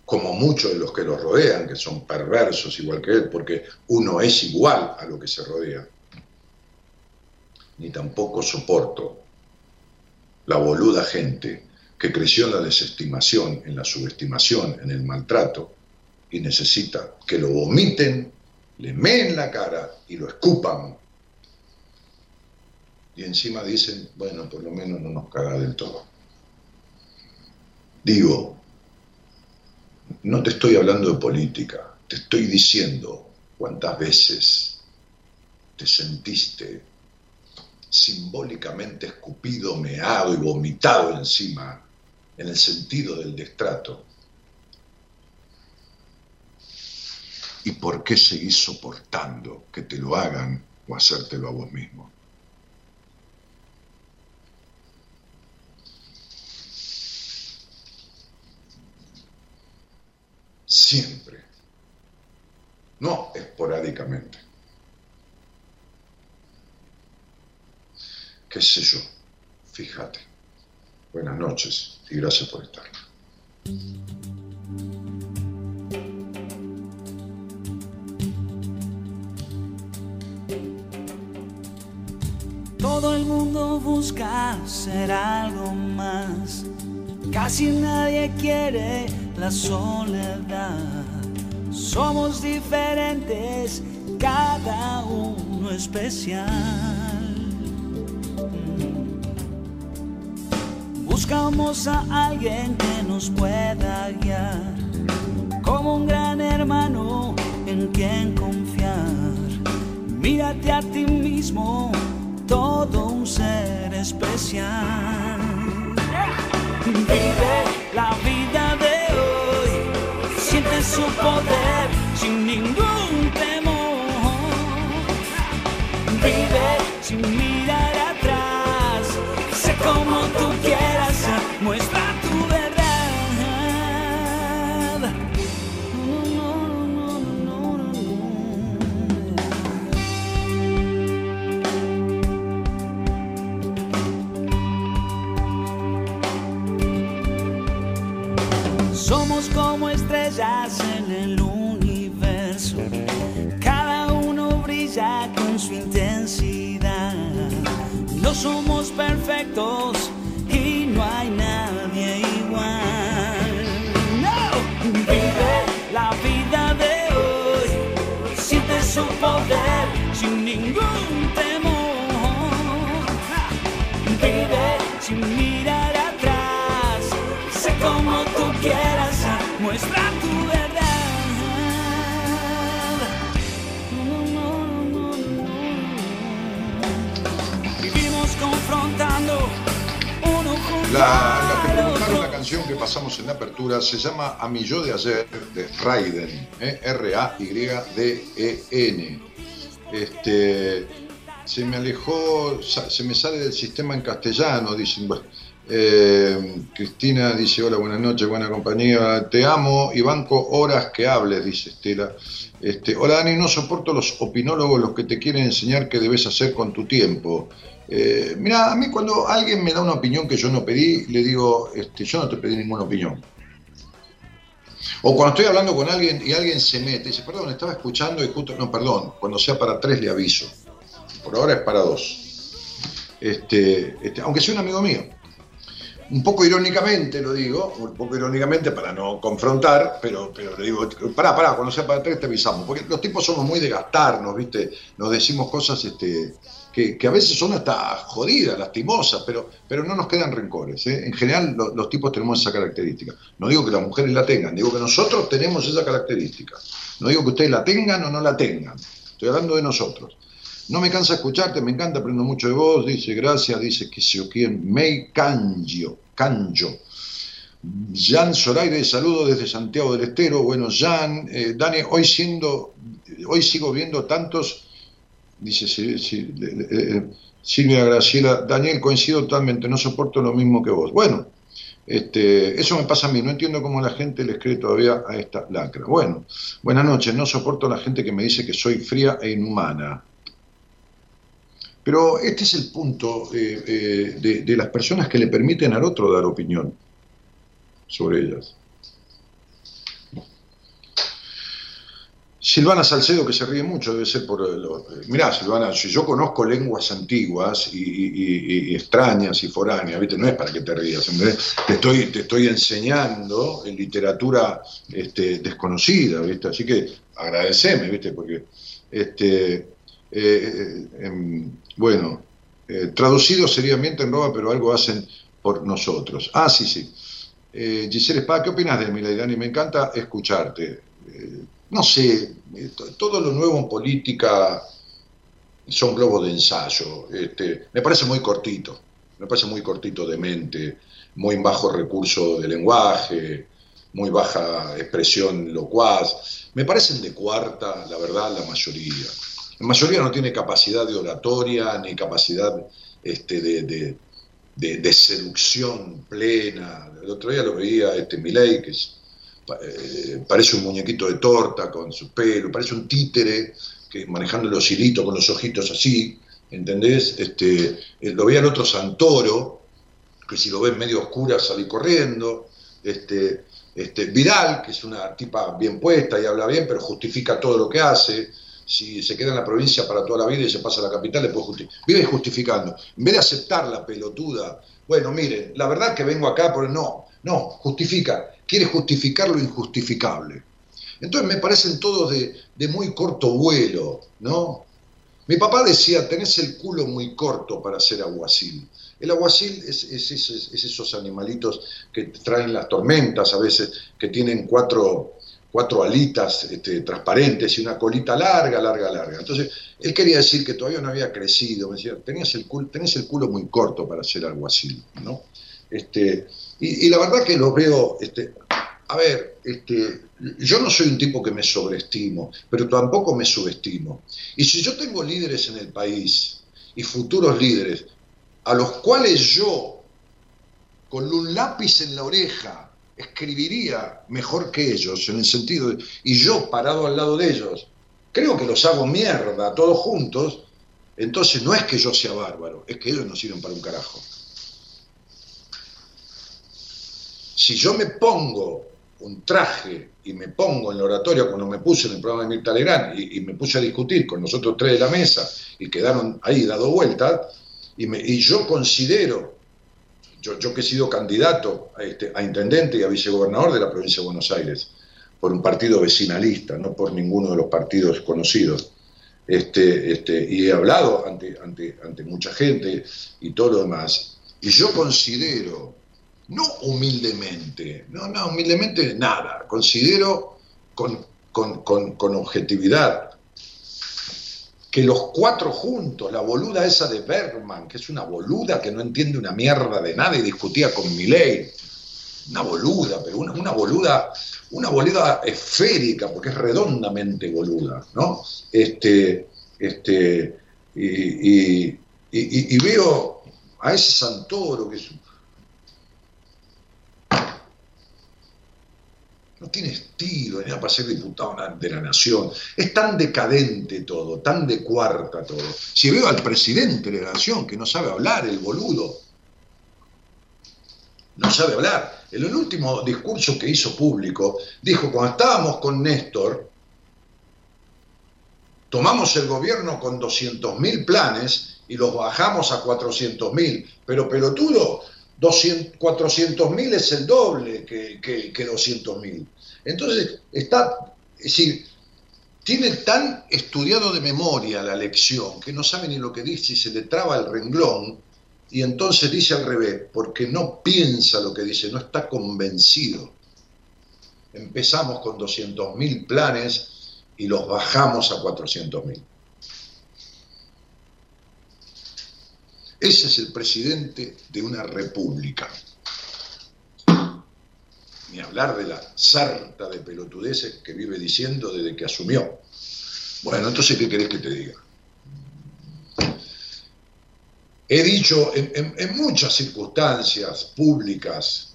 como muchos de los que lo rodean, que son perversos igual que él, porque uno es igual a lo que se rodea. Ni tampoco soporto la boluda gente que creció en la desestimación, en la subestimación, en el maltrato, y necesita que lo vomiten, le meen la cara y lo escupan. Y encima dicen, bueno, por lo menos no nos caga del todo. Digo, no te estoy hablando de política, te estoy diciendo cuántas veces te sentiste simbólicamente escupido, meado y vomitado encima, en el sentido del destrato. ¿Y por qué seguís soportando que te lo hagan o hacértelo a vos mismo? Siempre, no esporádicamente. qué sé yo, fíjate. Buenas noches y gracias por estar. Todo el mundo busca ser algo más. Casi nadie quiere la soledad. Somos diferentes, cada uno especial. Buscamos a alguien que nos pueda guiar, como un gran hermano en quien confiar. Mírate a ti mismo, todo un ser especial. Vive la vida de hoy, siente su poder sin ningún y no hay nadie igual. No, vive la vida de hoy. Siente su poder sin ningún pasamos en la apertura se llama A mi yo de ayer de Raiden, ¿eh? R-A-Y-D-E-N. Este, se me alejó, se me sale del sistema en castellano, dicen. bueno, eh, Cristina dice, hola, buenas noches, buena compañía, te amo y banco horas que hables, dice Estela. Este, hola Dani, no soporto los opinólogos, los que te quieren enseñar qué debes hacer con tu tiempo. Eh, mira, a mí cuando alguien me da una opinión que yo no pedí, le digo, este, yo no te pedí ninguna opinión. O cuando estoy hablando con alguien y alguien se mete, dice, perdón, estaba escuchando y justo, no, perdón, cuando sea para tres le aviso. Por ahora es para dos. Este, este, aunque sea un amigo mío. Un poco irónicamente lo digo, un poco irónicamente para no confrontar, pero, pero le digo, pará, pará, cuando sea para tres te avisamos. Porque los tipos somos muy de gastarnos, ¿viste? Nos decimos cosas este, que, que a veces son hasta jodidas, lastimosas, pero, pero no nos quedan rencores. ¿eh? En general lo- los tipos tenemos esa característica. No digo que las mujeres la tengan, digo que nosotros tenemos esa característica. No digo que ustedes la tengan o no la tengan. Estoy hablando de nosotros. No me cansa escucharte, me encanta, aprendo mucho de vos, dice gracias, dice que se o quién, May Canjo, Canjo. Jan Zoraire, saludo desde Santiago del Estero. Bueno, Jan, eh, Dani, hoy siendo, hoy sigo viendo tantos, dice le- eh, Silvia Graciela, Daniel, coincido totalmente, no soporto lo mismo que vos. Bueno, este, eso me pasa a mí, no entiendo cómo la gente les cree todavía a esta lacra. Bueno, buenas noches, no soporto a la gente que me dice que soy fría e inhumana. Pero este es el punto eh, eh, de, las personas que le permiten al otro dar opinión sobre ellas. Silvana Salcedo, que se ríe mucho, debe ser por... Lo, mirá, Silvana, si yo conozco lenguas antiguas y, extrañas y foráneas, ¿viste? No es para que te rías, te estoy, te estoy enseñando en literatura este, desconocida, ¿viste? Así que agradeceme, ¿viste? Porque, este, eh, eh, em, bueno, eh, traducido seriamente en roba, pero algo hacen por nosotros. Ah, sí, sí. Giselle Spa, ¿qué opinas de Milay, Me encanta escucharte no sé, eh, todo lo nuevo en política son globos de ensayo. Este, me parece muy cortito, me parece muy cortito de mente, muy bajo recurso de lenguaje, muy baja expresión locuaz. Me parecen de cuarta, la verdad, la mayoría. La mayoría no tiene capacidad de oratoria ni capacidad este, de, seducción plena. El otro día lo veía este Milei, que eh, parece un muñequito de torta con su pelo, parece un títere que manejando los hilitos con los ojitos así, ¿entendés? Este, eh, lo veía el otro Santoro, que si lo ven medio oscura salí corriendo, este, este, Vidal, que es una tipa bien puesta y habla bien, pero justifica todo lo que hace, si se queda en la provincia para toda la vida y se pasa a la capital, puede justificar. Vive justificando. En vez de aceptar la pelotuda, bueno, miren, la verdad que vengo acá, pero no, no, justifica quiere justificar lo injustificable. Entonces me parecen todos de, muy corto vuelo, ¿no? Mi papá decía, tenés el culo muy corto para ser aguacil. El aguacil es, esos animalitos que traen las tormentas a veces, que tienen cuatro, cuatro alitas este, transparentes y una colita larga, larga, larga. Entonces, él quería decir que todavía no había crecido. Tenés el culo, tenés el culo muy corto para ser aguacil, ¿no? Este, y, la verdad que los veo, este, a ver, este, yo no soy un tipo que me sobreestimo, pero tampoco me subestimo. Y si yo tengo líderes en el país y futuros líderes, a los cuales yo, con un lápiz en la oreja, escribiría mejor que ellos, en el sentido de, y yo parado al lado de ellos, creo que los hago mierda todos juntos, entonces no es que yo sea bárbaro, es que ellos no sirven para un carajo. si yo me pongo un traje y me pongo en el oratorio cuando me puse en el programa de Mirta Legrand y, me puse a discutir con nosotros tres de la mesa y quedaron ahí dado vueltas, y, yo considero, yo, que he sido candidato a, este, a intendente y a vicegobernador de la provincia de Buenos Aires, por un partido vecinalista, no por ninguno de los partidos conocidos, este, este, y he hablado ante, ante, ante mucha gente y todo lo demás, y yo considero no humildemente, no, no, humildemente nada, considero con, objetividad que los cuatro juntos, la boluda esa de Bergman, que es una boluda que no entiende una mierda de nada y discutía con Milley, una boluda, pero una, una boluda, una boluda esférica, porque es redondamente boluda, ¿no? Este, este, y, y veo a ese Santoro, que es no tiene estilo, para ser diputado de la nación. Es tan decadente todo, tan de cuarta todo. Si veo al presidente de la nación que no sabe hablar, el boludo, no sabe hablar. En el último discurso que hizo público, dijo, cuando estábamos con Néstor, tomamos el gobierno con 200.000 planes y los bajamos a 400.000, pero pelotudo, 400.000 es el doble que, que, que 200.000. Entonces, está, es decir, tiene tan estudiado de memoria la lección que no sabe ni lo que dice y se le traba el renglón y entonces dice al revés, porque no piensa lo que dice, no está convencido. Empezamos con 200.000 planes y los bajamos a 400.000. Ese es el presidente de una república. Ni hablar de la sarta de pelotudeces que vive diciendo desde que asumió. Bueno, entonces, ¿qué querés que te diga? He dicho en, muchas circunstancias públicas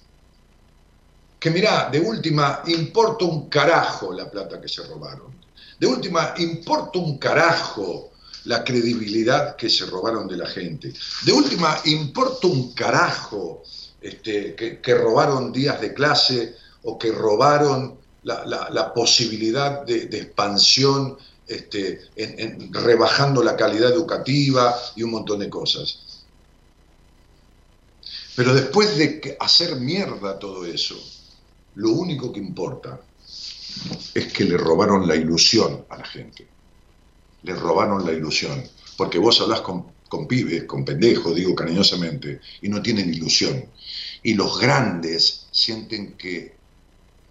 que, mirá, de última, importa un carajo la plata que se robaron. De última, importa un carajo la credibilidad que se robaron de la gente. De última, importa un carajo este, que, robaron días de clase o que robaron la, posibilidad de, expansión, este, rebajando la calidad educativa y un montón de cosas. Pero después de hacer mierda todo eso, lo único que importa es que le robaron la ilusión a la gente. Le robaron la ilusión. Porque vos hablas con, con pibes, con pendejos, digo cariñosamente, y no tienen ilusión. Y los grandes sienten que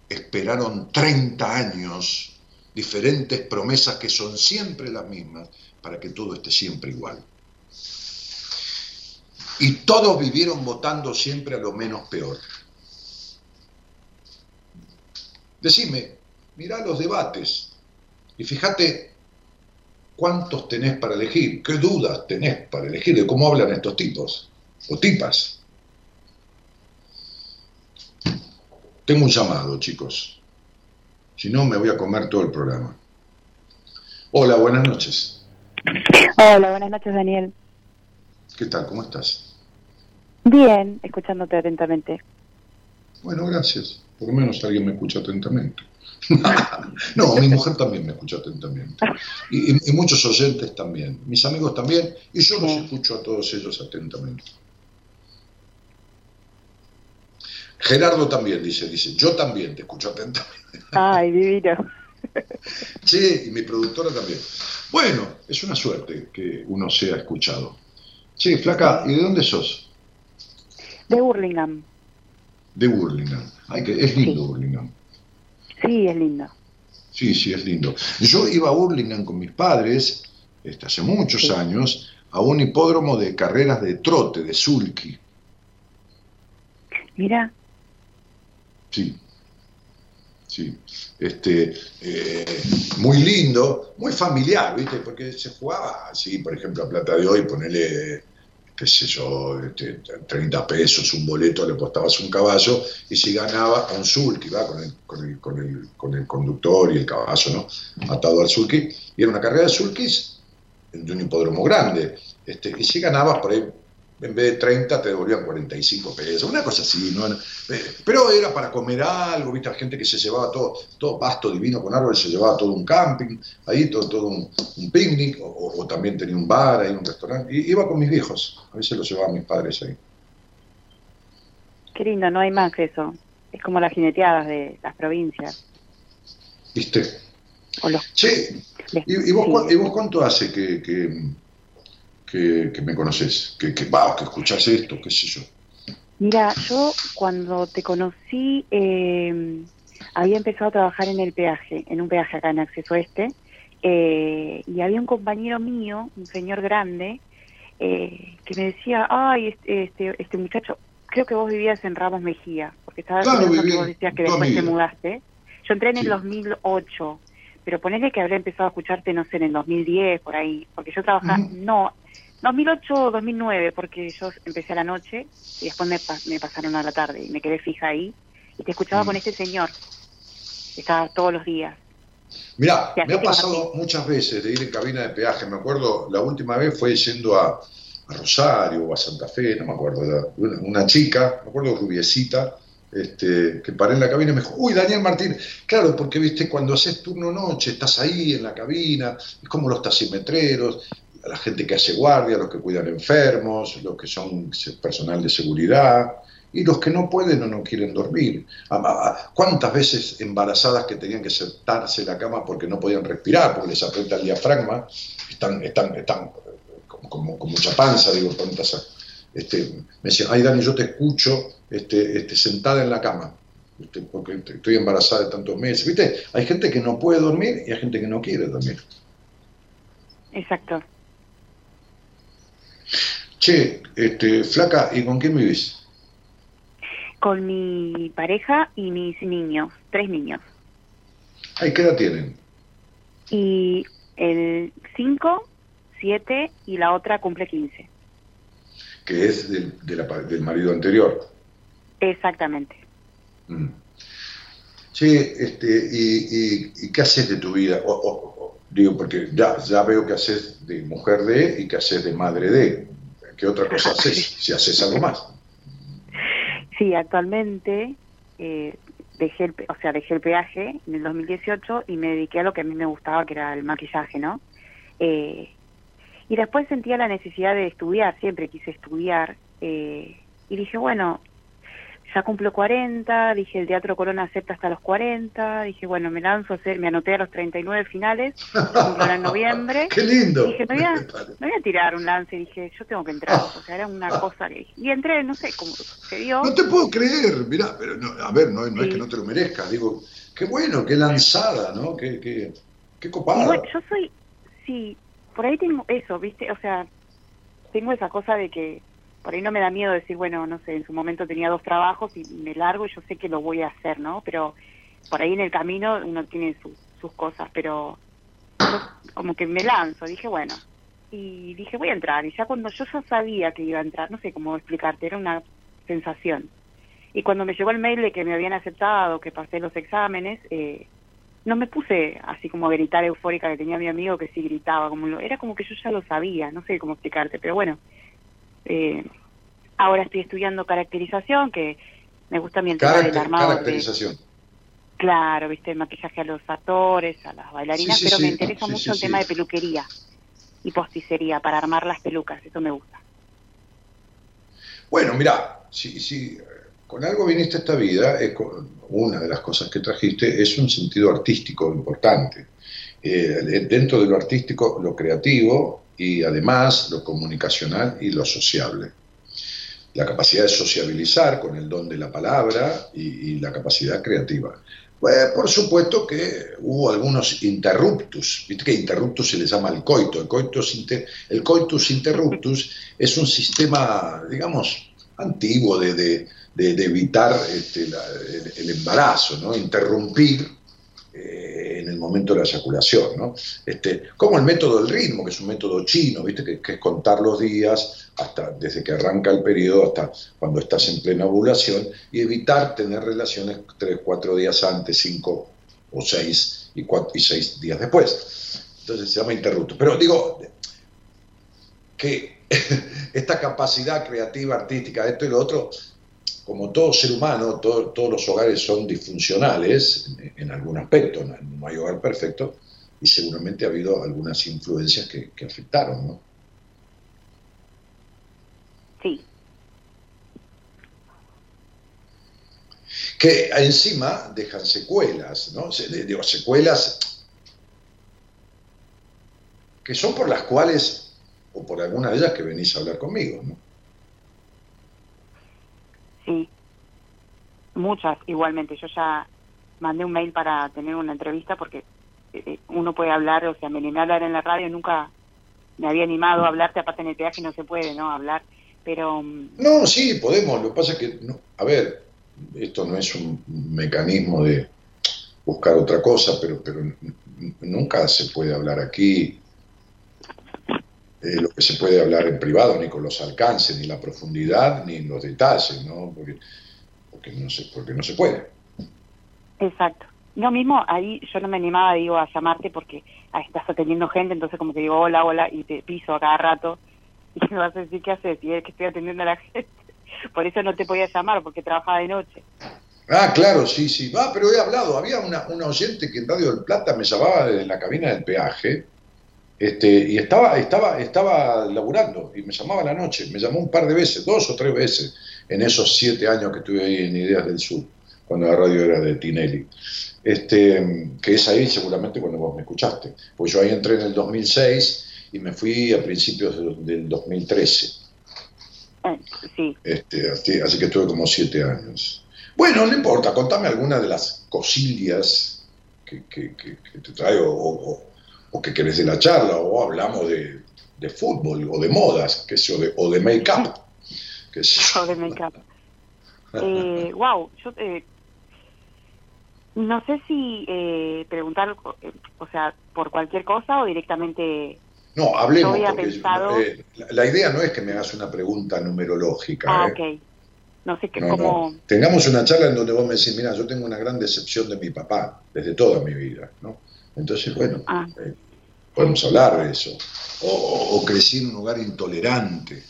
esperaron 30 años diferentes promesas que son siempre las mismas para que todo esté siempre igual. Y todos vivieron votando siempre a lo menos peor. Decime, mirá los debates y fíjate cuántos tenés para elegir, qué dudas tenés para elegir de cómo hablan estos tipos o tipas. Tengo un llamado, chicos. Si no, me voy a comer todo el programa. Hola, buenas noches. Hola, buenas noches, Daniel. ¿Qué tal? ¿Cómo estás? Bien, escuchándote atentamente. Bueno, gracias. Por lo menos alguien me escucha atentamente. <laughs> no, mi mujer también me escucha atentamente. Y, muchos oyentes también. Mis amigos también. Y yo los escucho a todos ellos atentamente. Gerardo también dice, dice, yo también te escucho atentamente. Ay, divino. <laughs> Sí, y mi productora también. Bueno, es una suerte que uno sea escuchado. Sí, flaca, ¿y de dónde sos? De Burlingame. De Burlingame. Ay, que es lindo Burlingame. Sí, es lindo. Sí, sí, es lindo. Yo iba a Burlingame con mis padres, este, hace muchos años, a un hipódromo de carreras de trote, de sulky. Mira. Sí. Sí. Este, eh, muy lindo, muy familiar, ¿viste? Porque se jugaba así, por ejemplo, a plata de hoy, ponerle qué sé yo, 30 este, pesos, un boleto, le apostabas un caballo, y si ganaba un sulky, va con el, con, el, con, el, con el conductor y el caballo, ¿no? Atado al sulky, y era una carrera de sulkys de un hipódromo grande, este, y si ganabas por ahí en vez de 30 te devolvían 45 pesos, una cosa así, ¿no? Eh, pero era para comer algo, viste, gente que se llevaba todo, todo pasto divino con árboles, se llevaba todo un camping, ahí todo, todo un, picnic, o, también tenía un bar, ahí un restaurante, y iba con mis viejos, a veces los llevaba mis padres ahí. Qué lindo, no hay más que eso, es como las jineteadas de las provincias. ¿Viste? Sí, ¿Y, vos, ¿y, vos, cuánto hace que que, me conoces, que, que, que escuchás esto, qué sé yo. Mira, yo cuando te conocí eh, había empezado a trabajar en el peaje, en un peaje acá en Acceso Este, eh, y había un compañero mío, un señor grande, eh, que me decía, ay, este, este, este, muchacho, creo que vos vivías en Ramos Mejía, porque estaba claro, que vos decías que después te mudaste. Yo entré en el 2008, pero ponele que habría empezado a escucharte, no sé, en el 2010, por ahí, porque yo trabajaba, no, 2008 o 2009, porque yo empecé a la noche y después me, pasaron a la tarde y me quedé fija ahí y te escuchaba con este señor, que estaba todos los días. Mira, me ha pasado muchas veces de ir en cabina de peaje, me acuerdo, la última vez fue yendo a, Rosario o a Santa Fe, no me acuerdo, una, chica, me acuerdo rubiecita, este, que paré en la cabina y me dijo, uy, Daniel Martín, claro, porque viste, cuando haces turno noche, estás ahí en la cabina, es como los taximetreros, a la gente que hace guardia, los que cuidan enfermos, los que son personal de seguridad y los que no pueden o no quieren dormir. ¿Cuántas veces embarazadas que tenían que sentarse en la cama porque no podían respirar, porque les aprieta el diafragma, están, están, están con, mucha panza, digo, este, me decían, ay Dani, yo te escucho este, este, sentada en la cama, este, porque estoy embarazada de tantos meses. ¿Viste? Hay gente que no puede dormir y hay gente que no quiere dormir. Exacto. Che, este, flaca, ¿y con quién vivís? Con mi pareja y mis niños, tres niños. ¿Ay, qué edad tienen? Y el 5, 7 y la otra cumple 15. Que es del, del marido anterior. Exactamente. Mm. Che, este, y, y, qué haces de tu vida? Digo, porque ya, ya veo que haces de mujer de y que haces de madre de. ¿Qué otra cosa <laughs> haces? Si haces algo más. Sí, actualmente eh, dejé el, o sea, dejé el peaje en el 2018 y me dediqué a lo que a mí me gustaba, que era el maquillaje, ¿no? Eh, y después sentía la necesidad de estudiar, siempre quise estudiar. Eh, y dije, bueno, ya cumplo 40, dije el Teatro Corona acepta hasta los 40, dije bueno, me lanzo a hacer, me anoté a los 39 finales, cumplo en noviembre. <laughs> ¡Qué lindo! Dije, me voy, a, <laughs> me voy, a, tirar un lance, dije, yo tengo que entrar, o sea, era una <laughs> cosa que... Y entré, no sé cómo sucedió. No te puedo creer, mira, pero no, a ver, no, no sí. es que no te lo merezcas, digo, qué bueno, qué lanzada, ¿no? Qué, qué, qué copada. Bueno, yo soy, sí, por ahí tengo eso, ¿viste? O sea, tengo esa cosa de que por ahí no me da miedo decir, bueno, no sé, en su momento tenía dos trabajos y me largo y yo sé que lo voy a hacer, ¿no? Pero por ahí en el camino uno tiene sus, sus cosas, pero como que me lanzo, dije, bueno, y dije, voy a entrar. Y ya cuando yo ya sabía que iba a entrar, no sé cómo explicarte, era una sensación. Y cuando me llegó el mail de que me habían aceptado, que pasé los exámenes, eh, no me puse así como a gritar eufórica que tenía mi amigo que sí gritaba, como lo, era como que yo ya lo sabía, no sé cómo explicarte, pero bueno, eh, ahora estoy estudiando caracterización, que me gusta mi el tema del armado. Caracterización. De, claro, viste, el maquillaje a los actores, a las bailarinas, Sí, sí, pero sí. me interesa mucho el tema de peluquería y posticería para armar las pelucas, eso me gusta. Bueno, mira, si, si con algo viniste a esta vida, es con- una de las cosas que trajiste es un sentido artístico importante. Eh, dentro de lo artístico, lo creativo y además lo comunicacional y lo sociable. La capacidad de sociabilizar con el don de la palabra y, la capacidad creativa. Pues, por supuesto que hubo algunos interruptus, viste que interruptus se le llama el coito, el coitus, inter- el coitus interruptus es un sistema, digamos, antiguo de, de- de- de evitar este, la- el, el embarazo, ¿no? interrumpir eh, en el momento de la eyaculación. ¿no? Este, como el método del ritmo, que es un método chino, ¿viste? Que, es contar los días hasta desde que arranca el periodo hasta cuando estás en plena ovulación y evitar tener relaciones tres, cuatro días antes, cinco o seis y, cuatro, y seis días después. Entonces se llama interrupto. Pero digo que <laughs> esta capacidad creativa, artística, esto y lo otro, como todo ser humano, todo- todos los hogares son disfuncionales en, en algún aspecto, no, no hay hogar perfecto, y seguramente ha habido algunas influencias que, que afectaron, ¿no? Sí, que encima dejan secuelas, ¿no? Se- de- digo, secuelas que son por las cuales, o por alguna de ellas que venís a hablar conmigo, ¿no? Muchas igualmente. Yo ya mandé un mail para tener una entrevista porque eh, uno puede hablar, o sea, me animé a hablar en la radio, nunca me había animado a hablarte, aparte en el peaje no se puede, ¿no? Hablar, pero mm, No, sí, podemos, lo que pasa es que, no, a ver, esto no es un mecanismo de buscar otra cosa, pero, pero nunca se puede hablar aquí eh, lo que se puede hablar en privado, ni con los alcances, ni la profundidad, ni los detalles, ¿no? Porque, porque, no, se, porque no se puede. Exacto. Yo mismo ahí yo no me animaba, digo, a llamarte porque ah, estás atendiendo gente, entonces como que digo hola, hola, y te piso a cada rato <laughs> y me vas a decir qué haces y es que estoy atendiendo a la <laughs> gente. Por eso no te podía llamar, porque trabajaba de noche. Ah, claro, sí, sí. Ah, pero he hablado. Había una, una oyente que en Radio del Plata me llamaba desde la cabina del peaje este, y estaba, estaba, estaba laburando y me llamaba a la noche. Me llamó un par de veces, dos o tres veces, en esos siete años que estuve ahí en Ideas del Sur, cuando la radio era de Tinelli. Este, que es ahí seguramente cuando vos me escuchaste. Pues yo ahí entré en el 2006 y me fui a principios del- del 2013. Eh, sí, Este, así, así que estuve como siete años. Bueno, no importa, contame alguna de las cosillas que, que- que- que te traigo o, o- o que querés de la charla, o hablamos de, de fútbol, o de modas, sé yo, de- o de make-up. o de make-up. Eh, <laughs> wow, yo eh, no sé si eh, preguntar, o sea, por cualquier cosa o directamente... No, hablemos, porque pensado- eh, la, idea no es que me hagas una pregunta numerológica. Ah, ¿eh? ok. No sé qué, No, cómo... no. Tengamos una charla en donde vos me decís, mira, yo tengo una gran decepción de mi papá, desde toda mi vida, ¿no? Entonces, bueno, Ah. eh, Podemos hablar de eso. O, crecí en un lugar intolerante,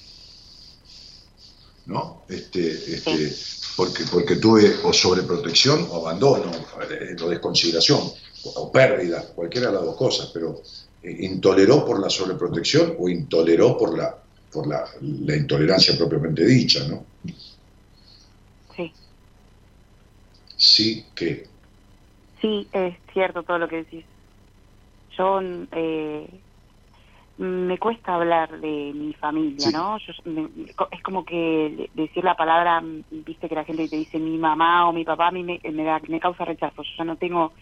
¿no? Este, este, porque, porque tuve o sobreprotección o abandono, eh, o desconsideración, o pérdida, cualquiera de las dos cosas, pero eh, intoleró por la sobreprotección o intoleró por la, por la, la intolerancia propiamente dicha, ¿no? Sí. Sí, ¿qué? Sí, es cierto todo lo que decís. Yo eh, me cuesta hablar de mi familia, ¿no? es como que decir la palabra, viste que la gente te dice mi mamá o mi papá, a mí me, me, causa rechazo. Yo ya no tengo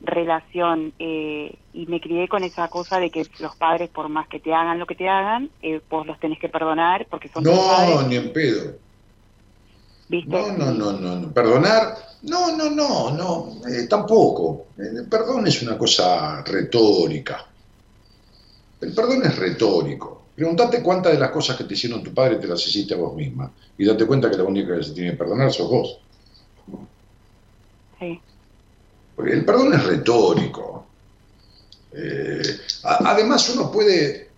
relación eh, y me crié con esa cosa de que los padres, por más que te hagan lo que te hagan, eh, vos los tenés que perdonar porque son No, ni en pedo. No, no, no, no, Perdonar, no, no, no, no, eh, tampoco. El perdón es una cosa retórica. El perdón es retórico. Pregúntate cuántas de las cosas que te hicieron tu padre te las hiciste a vos misma. Y date cuenta que la única que se tiene que perdonar sos vos. Sí. Porque el perdón es retórico. Eh, además, uno puede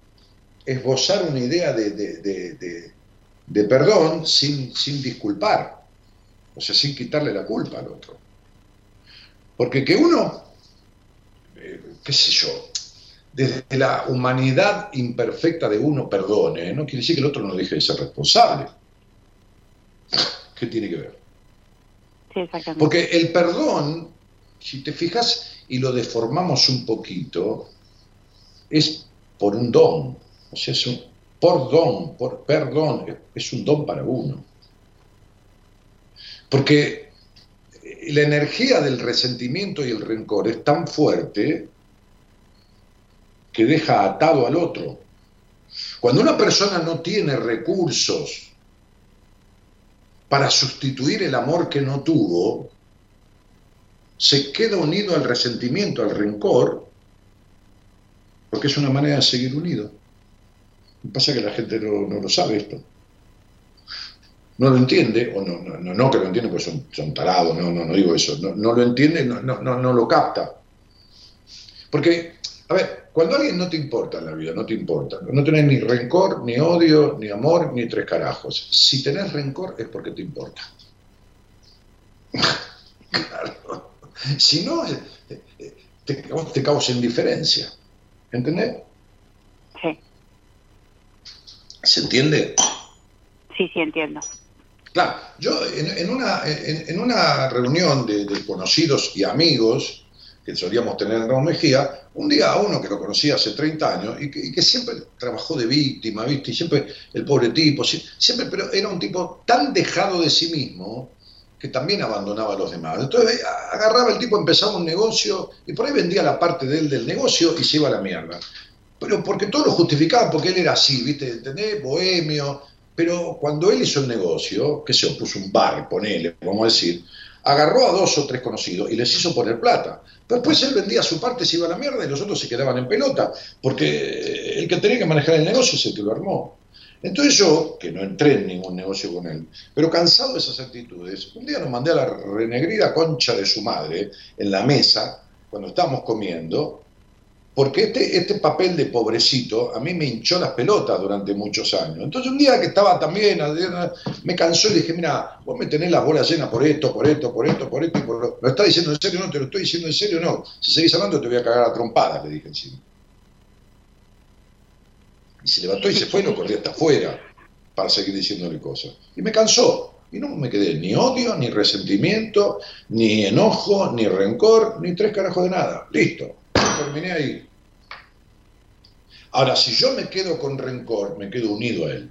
esbozar una idea de, de perdón sin, sin disculpar, o sea, sin quitarle la culpa al otro. Porque que uno, eh, qué sé yo, desde la humanidad imperfecta de uno perdone, no quiere decir que el otro no deje de ser responsable. ¿Qué tiene que ver? Sí, exactamente. Porque el perdón, si te fijas y lo deformamos un poquito, es por un don, o sea, es un, por don, por perdón, es un don para uno. Porque la energía del resentimiento y el rencor es tan fuerte que deja atado al otro. Cuando una persona no tiene recursos para sustituir el amor que no tuvo, se queda unido al resentimiento, al rencor, porque es una manera de seguir unido pasa que la gente no, lo sabe esto. No lo entiende, o no, no, no que lo entiende porque son, son tarados, no, no, no digo eso, no, lo entiende, no, no, no lo capta. Porque, a ver, cuando alguien no te importa en la vida, no te importa, no tenés ni rencor, ni odio, ni amor, ni tres carajos. Si tenés rencor es porque te importa. <laughs> claro. Si no, eh, eh, te, te causa indiferencia. ¿Entendés? ¿Se entiende? Sí, sí, entiendo. Claro, yo en, una, en, una reunión de, conocidos y amigos que solíamos tener en Ramón Mejía, un día a uno que lo conocía hace 30 años y que, siempre trabajó de víctima, ¿viste? Y siempre el pobre tipo, siempre, pero era un tipo tan dejado de sí mismo que también abandonaba a los demás. Entonces agarraba el tipo, empezaba un negocio y por ahí vendía la parte de él del negocio y se iba a la mierda pero porque todo lo justificaba, porque él era así, ¿viste? ¿Entendés? Bohemio. Pero cuando él hizo el negocio, que se opuso un bar, ponele, vamos a decir, agarró a dos o tres conocidos y les hizo poner plata. Pero después él vendía su parte, se iba a la mierda y los otros se quedaban en pelota, porque el que tenía que manejar el negocio es el que lo armó. Entonces yo, que no entré en ningún negocio con él, pero cansado de esas actitudes, un día nos mandé a la renegrida concha de su madre en la mesa, cuando estábamos comiendo, porque este, este papel de pobrecito a mí me hinchó las pelotas durante muchos años. Entonces un día que estaba también, me cansó y dije, mira, vos me tenés las bolas llenas por esto, por esto, por esto, por esto, por lo... ¿Lo estás diciendo en serio? No, te lo estoy diciendo en serio, no. Si seguís hablando te voy a cagar a trompadas, le dije encima. Y se levantó y se fue y no corrió hasta afuera para seguir diciéndole cosas. Y me cansó. Y no me quedé ni odio, ni resentimiento, ni enojo, ni rencor, ni tres carajos de nada. Listo terminé ahí. Ahora, si yo me quedo con rencor, me quedo unido a él.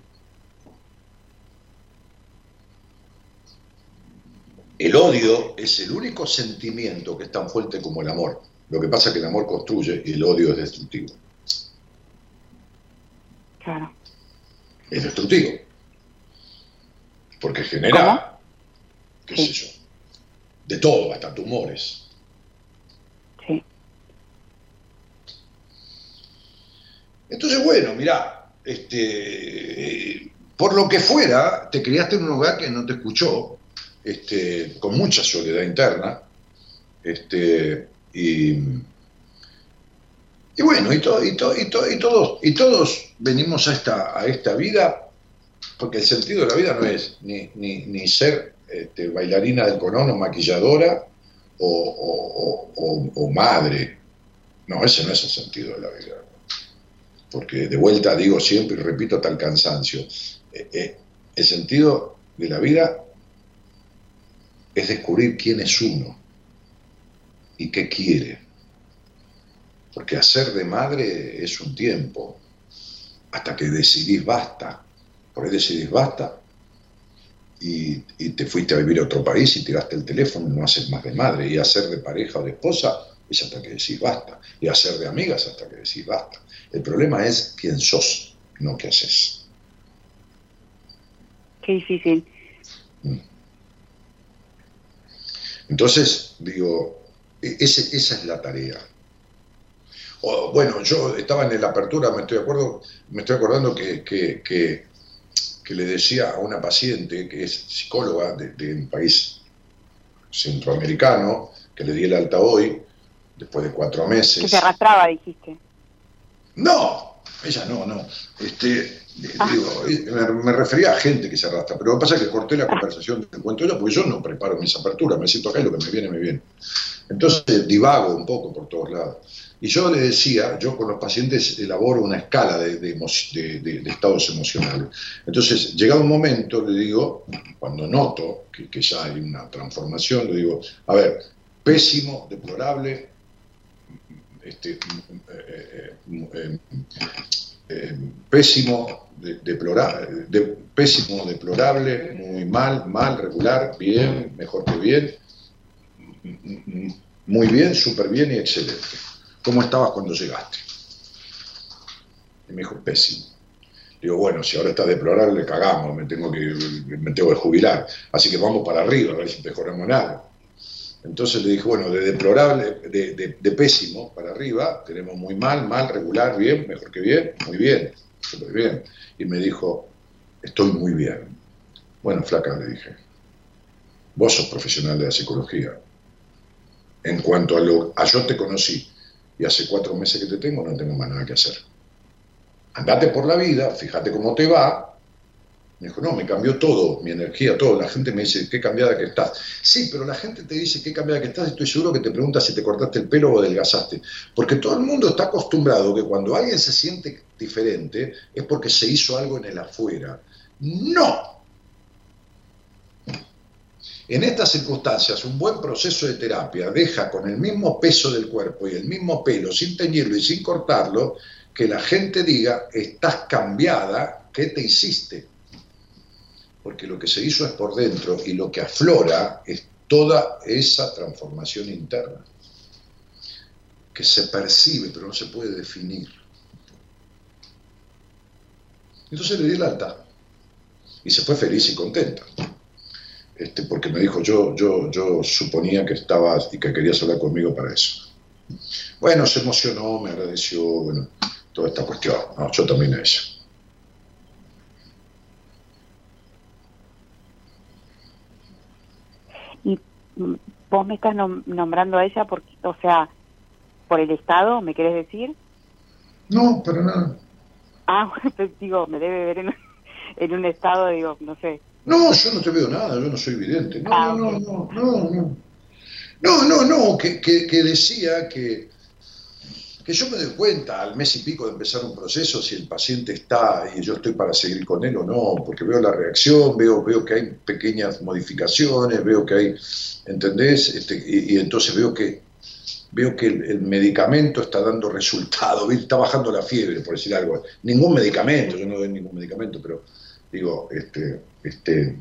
El odio es el único sentimiento que es tan fuerte como el amor. Lo que pasa es que el amor construye y el odio es destructivo. Claro. Es destructivo. Porque genera, qué sé yo, de todo, hasta tumores. Entonces, bueno, mirá, este, por lo que fuera, te criaste en un lugar que no te escuchó, este, con mucha soledad interna, este, y, Y bueno, y, todo, y, y, todos, y todos venimos a esta, a esta vida, porque el sentido de la vida no es ni, ni, ser este, bailarina del conono, maquilladora o, madre. No, ese no es el sentido de la vida. Porque de vuelta digo siempre y repito el cansancio, eh, eh, el sentido de la vida es descubrir quién es uno y qué quiere. Porque hacer de madre es un tiempo, hasta que decidís basta. Por ahí decidís basta y, te fuiste a vivir a otro país y tiraste el teléfono y no haces más de madre. Y hacer de pareja o de esposa es hasta que decís basta. Y hacer de amigas hasta que decís basta. El problema es quién sos, no qué haces. Qué difícil. Mm. Entonces, digo, e, ese, esa es la tarea. O, bueno, yo estaba en la apertura, me estoy, acuerdo, me estoy acordando que, que, le decía a una paciente que es psicóloga de, un país centroamericano, que le di el alta hoy, después de cuatro meses. Que se arrastraba, dijiste. No, ella no, no. Este, ah. digo, me, refería a gente que se arrastra, pero lo que pasa es que corté la conversación del cuento ella porque yo no preparo mis aperturas, me siento acá y lo que me viene, me viene. Entonces divago un poco por todos lados. Y yo le decía, yo con los pacientes elaboro una escala de, estados emocionales. Entonces, llegado un momento, le digo, cuando noto que, ya hay una transformación, le digo, a ver, pésimo, deplorable, este, eh, eh, eh, pésimo, deplorable, de, pésimo, deplorable, muy mal, mal, regular, bien, mejor que bien, muy bien, súper bien y excelente. ¿Cómo estabas cuando llegaste? Y me dijo, pésimo. Digo, bueno, si ahora está deplorable, cagamos, me tengo que, me tengo que jubilar. Así que vamos para arriba, a ver si mejoramos nada. Entonces le dije, bueno, de deplorable, de, de, pésimo para arriba, tenemos muy mal, mal, regular, bien, mejor que bien, muy bien, súper bien. Y me dijo, estoy muy bien. Bueno, flaca, le dije, vos sos profesional de la psicología. En cuanto a lo, a yo te conocí y hace cuatro meses que te tengo, no tengo más nada que hacer. Andate por la vida, fíjate cómo te va. Me dijo, no, me cambió todo, mi energía, todo. La gente me dice, qué cambiada que estás. Sí, pero la gente te dice, qué cambiada que estás, estoy seguro que te pregunta si te cortaste el pelo o adelgazaste. Porque todo el mundo está acostumbrado que cuando alguien se siente diferente es porque se hizo algo en el afuera. No, en estas circunstancias, un buen proceso de terapia deja con el mismo peso del cuerpo y el mismo pelo, sin teñirlo y sin cortarlo, que la gente diga, estás cambiada, ¿qué te hiciste? Porque lo que se hizo es por dentro y lo que aflora es toda esa transformación interna, que se percibe pero no se puede definir. Entonces le di el alta y se fue feliz y contenta. Este, porque me dijo, yo, yo, yo suponía que estabas y que querías hablar conmigo para eso. Bueno, se emocionó, me agradeció, bueno, toda esta cuestión. yo también a ella. Y vos me estás nombrando a ella, porque, o sea, por el Estado, ¿me querés decir? No, para nada. Ah, <laughs> pues digo, me debe ver en, <laughs> en un estado, digo, no sé, no, yo no te veo nada, yo no soy evidente. No, no, no, no, no, no. No, no, no, que, que, decía que, que yo me doy cuenta al mes y pico de empezar un proceso si el paciente está y yo estoy para seguir con él o no, porque veo la reacción, veo, veo que hay pequeñas modificaciones, veo que hay, ¿entendés? Este, y, entonces veo que veo que el, medicamento está dando resultado, <laughs> está bajando la fiebre, por decir algo. Ningún medicamento, yo no doy ningún medicamento, pero digo, este, este,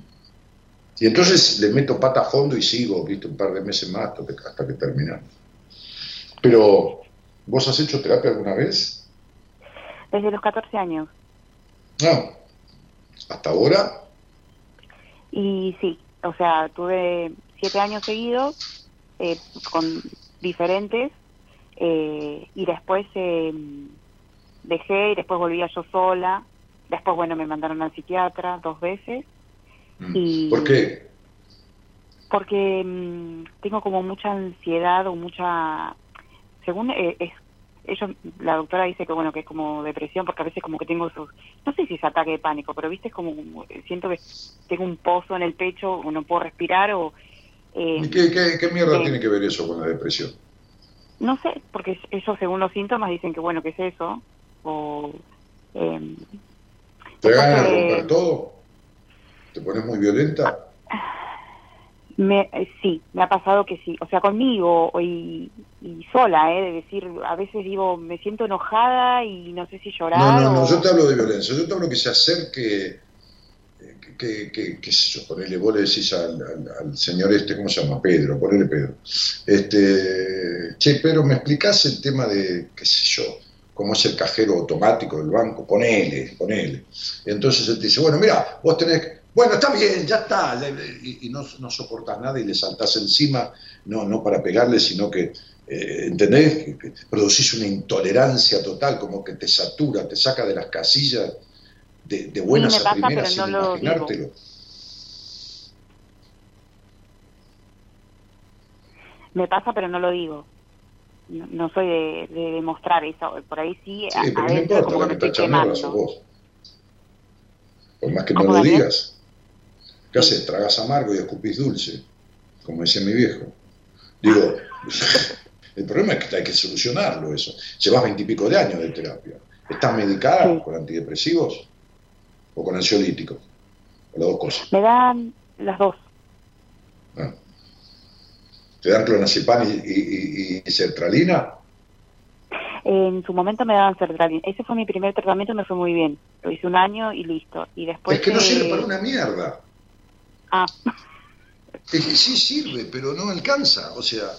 y entonces le meto pata a fondo y sigo, ¿viste? Un par de meses más hasta que, terminamos. Pero, ¿vos has hecho terapia alguna vez? Desde los 14 años. No. ¿Hasta ahora? Y sí, o sea, tuve siete años seguidos eh, con diferentes eh, y después eh, dejé y después volvía yo sola. Después, bueno, me mandaron al psiquiatra dos veces Mm. ¿Por qué? Porque mm, tengo como mucha ansiedad o mucha, según eh, es ellos, la doctora dice que bueno, que es como depresión, porque a veces como que tengo esos, no sé si es ataque de pánico, pero viste, es como, siento que tengo un pozo en el pecho, o no puedo respirar, o... Eh, ¿Y qué, mierda tiene que ver eso con la depresión? No sé, porque ellos según los síntomas dicen que bueno, que es eso, o... Eh, ¿Te ganas a romper todo? ¿Te pones muy violenta? <laughs> Me, eh, sí, me ha pasado que sí. O sea, conmigo y, sola, ¿eh? De decir, a veces digo, me siento enojada y no sé si llorar. No, no, no, yo te hablo de violencia. Yo te hablo que se acerque, que, que, que, sé yo, ponele, vos le decís al, al, señor este, ¿cómo se llama? Pedro, ponele Pedro. Este, che, Pedro, ¿me explicás el tema de, qué sé yo, cómo es el cajero automático del banco? Ponele, ponele. Entonces él te dice, bueno, mira, vos tenés bueno, está bien, ya está, y, no, no soportás nada y le saltás encima, no, no para pegarle, sino que, eh, ¿entendés? Que, producís una intolerancia total, como que te satura, te saca de las casillas de, buenas a primeras sin imaginártelo. Me pasa, pero no lo digo. No, soy de, demostrar eso. Por ahí sí, sí pero no importa, como que, te vos. Por más que no lo digas. ¿Qué haces? Tragas amargo y escupís dulce, como decía mi viejo. Digo, <laughs> el problema es que hay que solucionarlo eso. Llevas veintipico de años de terapia. ¿Estás medicada con antidepresivos o con ansiolíticos? O las dos cosas. Me dan las dos. Ah. ¿Te dan clonazepam y, y, sertralina? En su momento me daban sertralina. Ese fue mi primer tratamiento y me fue muy bien. Lo hice un año y listo. Y después es que no sirve para una mierda. Ah. sí sirve, pero no alcanza. O sea,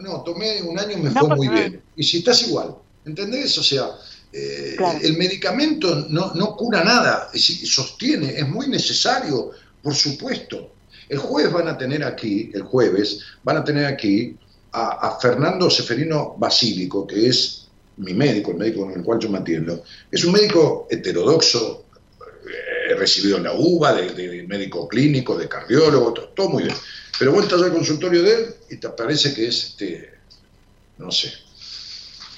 no, tomé un año y me fue muy bien. Y si estás igual, ¿entendés? O sea, eh, el medicamento no, no cura nada, sostiene, es muy necesario, por supuesto. El jueves van a tener aquí, el jueves, van a tener aquí a, a Fernando Seferino Basílico, que es mi médico, el médico con el cual yo me atiendo. Es un médico heterodoxo, recibido en la UBA, de, médico clínico, de cardiólogo, todo, muy bien. Pero vueltas al consultorio de él y te parece que es, este, no sé,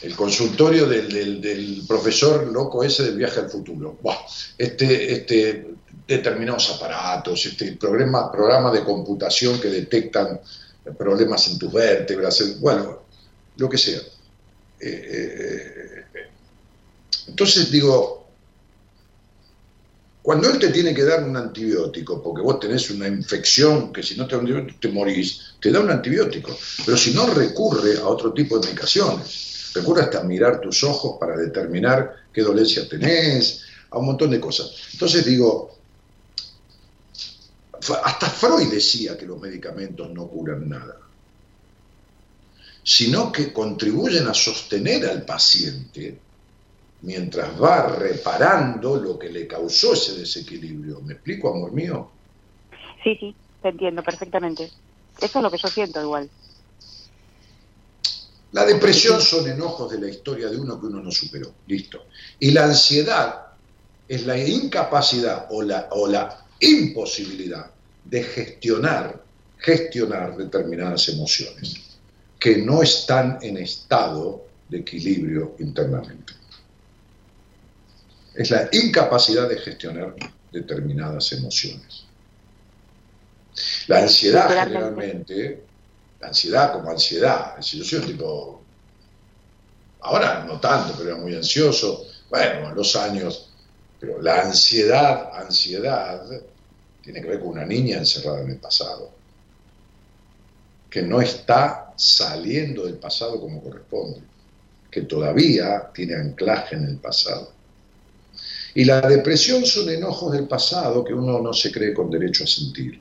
el consultorio del, profesor loco ese del viaje al futuro. este, este, determinados aparatos, este programa, programa de computación que detectan problemas en tus vértebras, bueno, lo que sea. Eh, eh, eh, entonces digo, cuando él te tiene que dar un antibiótico, porque vos tenés una infección que si no te da un antibiótico te morís, te da un antibiótico. Pero si no, recurre a otro tipo de medicaciones. Recurre hasta mirar tus ojos para determinar qué dolencia tenés, a un montón de cosas. Entonces digo, hasta Freud decía que los medicamentos no curan nada, sino que contribuyen a sostener al paciente mientras va reparando lo que le causó ese desequilibrio. ¿Me explico, amor mío? Sí, sí, te entiendo perfectamente. Eso es lo que yo siento igual. La depresión son enojos de la historia de uno que uno no superó. Listo. Y la ansiedad es la incapacidad o la, o la imposibilidad de gestionar, gestionar determinadas emociones que no están en estado de equilibrio internamente es la incapacidad de gestionar determinadas emociones. La ansiedad generalmente, la ansiedad como ansiedad, si yo soy un tipo, ahora no tanto, pero era muy ansioso, bueno, en los años, pero la ansiedad, ansiedad, tiene que ver con una niña encerrada en el pasado, que no está saliendo del pasado como corresponde, que todavía tiene anclaje en el pasado. Y la depresión son enojos del pasado que uno no se cree con derecho a sentir.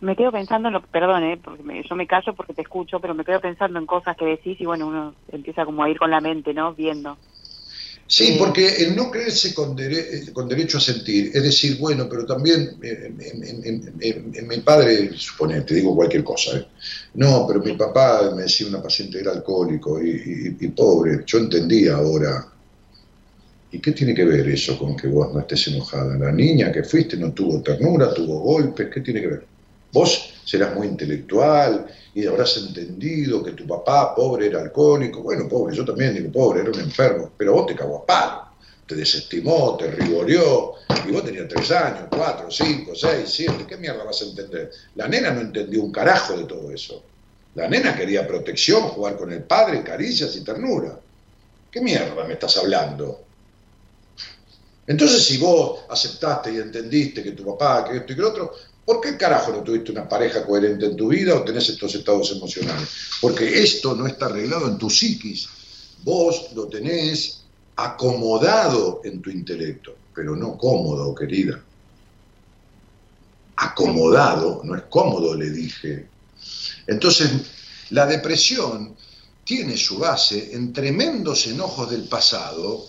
Me quedo pensando en lo, perdón, eh, porque yo me callo porque te escucho, pero me quedo pensando en cosas que decís y bueno, uno empieza como a ir con la mente, ¿no? Viendo. Sí, porque el no creerse con, con, derecho a sentir, es decir, bueno, pero también eh, mi padre, supone, te digo cualquier cosa, ¿eh? no, pero mi papá me decía una paciente era alcohólico y, pobre, yo entendía ahora ¿Y qué tiene que ver eso con que vos no estés enojada? La niña que fuiste no tuvo ternura, tuvo golpes, ¿qué tiene que ver? Vos serás muy intelectual y habrás entendido que tu papá, pobre, era alcohólico. Bueno, pobre, yo también digo pobre, era un enfermo, pero vos te cagó a palo, te desestimó, te rigoreó, y vos tenías tres años, cuatro, cinco, seis, siete, ¿qué mierda vas a entender? La nena no entendió un carajo de todo eso. La nena quería protección, jugar con el padre, caricias y ternura. ¿Qué mierda me estás hablando? Entonces, si vos aceptaste y entendiste que tu papá, que esto y que lo otro, ¿por qué carajo no tuviste una pareja coherente en tu vida o tenés estos estados emocionales? Porque esto no está arreglado en tu psiquis. Vos lo tenés acomodado en tu intelecto, pero no cómodo, querida. Acomodado, no es cómodo, le dije. Entonces, la depresión tiene su base en tremendos enojos del pasado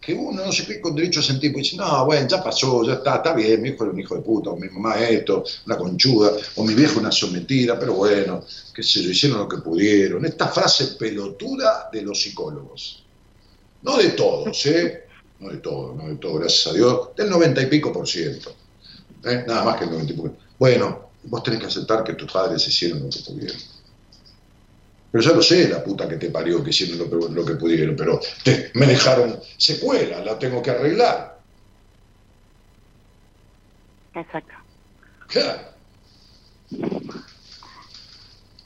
que uno no se cree con derecho a sentir, porque dice, no, bueno, ya pasó, ya está, está bien, mi hijo era un hijo de puta, o mi mamá esto, una conchuda, o mi viejo una sometida, pero bueno, qué sé yo, hicieron lo que pudieron. Esta frase pelotuda de los psicólogos. No de todos, ¿eh? No de todos, no de todos, gracias a Dios, del noventa y pico por ciento. ¿eh? Nada más que el noventa y pico. Bueno, vos tenés que aceptar que tus padres hicieron lo que pudieron. Pero ya lo sé, la puta que te parió, que hicieron lo, que pudieron, pero me dejaron secuela, la tengo que arreglar. Exacto. Claro.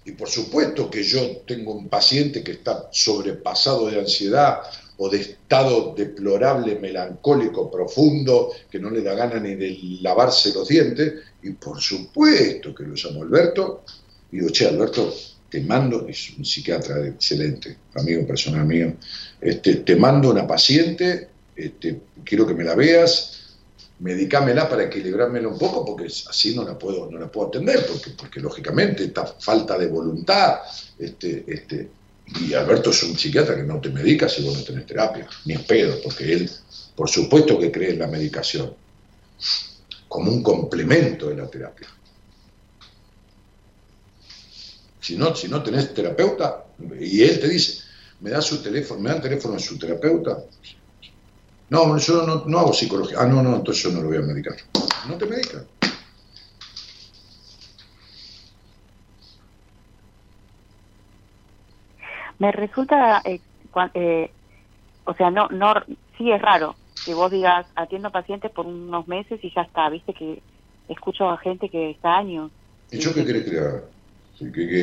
Y por supuesto que yo tengo un paciente que está sobrepasado de ansiedad o de estado deplorable, melancólico, profundo, que no le da gana ni de lavarse los dientes, y por supuesto que lo llamo Alberto, y digo, che, Alberto, te mando, es un psiquiatra excelente, amigo personal mío, este, te mando una paciente, este, quiero que me la veas, medicámela para equilibrármela un poco, porque así no la puedo, no la puedo atender, porque, porque lógicamente esta falta de voluntad, este, este, y Alberto es un psiquiatra que no te medica si vos no tenés terapia, ni pedo, porque él, por supuesto que cree en la medicación, como un complemento de la terapia. Si no, si no tenés terapeuta, y él te dice, me da su teléfono, me da el teléfono de su terapeuta. No, yo no, hago psicología. Ah, no, no, entonces yo no lo voy a medicar. No te medica. Me resulta, eh, eh, o sea, no, no, sí es raro que vos digas, atiendo pacientes por unos meses y ya está, viste que escucho a gente que está años. ¿Y yo qué querés que haga?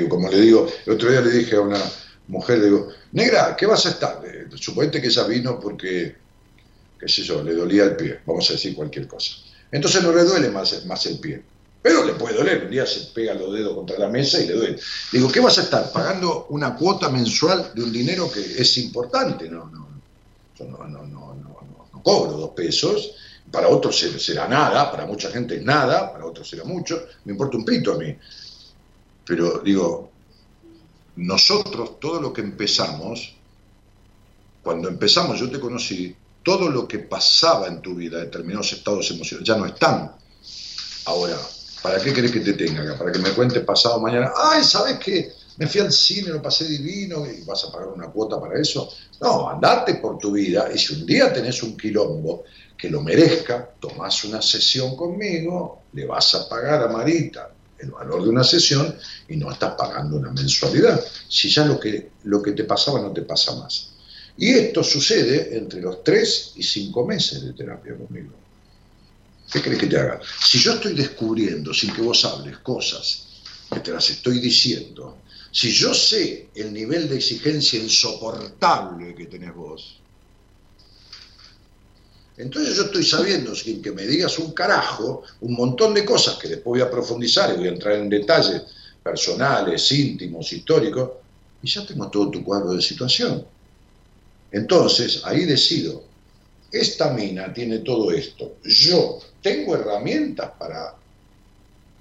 Como le digo, el otro día le dije a una mujer, le digo, negra, ¿qué vas a estar? Suponete que ella vino porque, qué sé yo, le dolía el pie, vamos a decir cualquier cosa. Entonces no le duele más, más el pie, pero le puede doler, un día se pega los dedos contra la mesa y le duele. Le digo, ¿qué vas a estar? Pagando una cuota mensual de un dinero que es importante, no, no, yo no, no, no, no, no cobro dos pesos, para otros será nada, para mucha gente es nada, para otros será mucho, me importa un pito a mí. Pero digo, nosotros, todo lo que empezamos, cuando empezamos, yo te conocí, todo lo que pasaba en tu vida, determinados estados emocionales, ya no están. Ahora, ¿para qué querés que te tenga acá? Para que me cuentes pasado mañana, ay, ¿sabes qué? Me fui al cine, lo pasé divino y vas a pagar una cuota para eso. No, andate por tu vida y si un día tenés un quilombo que lo merezca, tomás una sesión conmigo, le vas a pagar a Marita el valor de una sesión y no estás pagando una mensualidad. Si ya lo que, lo que te pasaba no te pasa más. Y esto sucede entre los tres y cinco meses de terapia conmigo. ¿Qué crees que te haga? Si yo estoy descubriendo, sin que vos hables, cosas que te las estoy diciendo, si yo sé el nivel de exigencia insoportable que tenés vos, entonces yo estoy sabiendo, sin que me digas un carajo, un montón de cosas que después voy a profundizar y voy a entrar en detalles personales, íntimos, históricos, y ya tengo todo tu cuadro de situación. Entonces, ahí decido, esta mina tiene todo esto, yo tengo herramientas para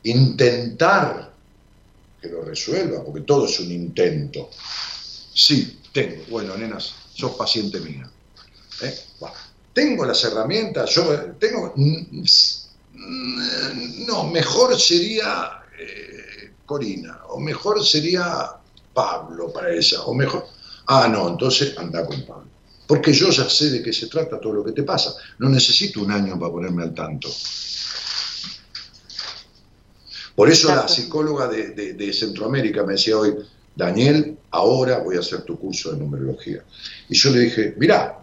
intentar que lo resuelva, porque todo es un intento. Sí, tengo. Bueno, nenas, sos paciente mía. ¿Eh? Tengo las herramientas, yo tengo... No, mejor sería eh, Corina, o mejor sería Pablo para ella, o mejor... Ah, no, entonces anda con Pablo. porque yo ya sé de qué se trata todo lo que te pasa. No necesito un año para ponerme al tanto. Por eso la psicóloga de, Centroamérica me decía hoy, Daniel, ahora voy a hacer tu curso de numerología. Y yo le dije, mira,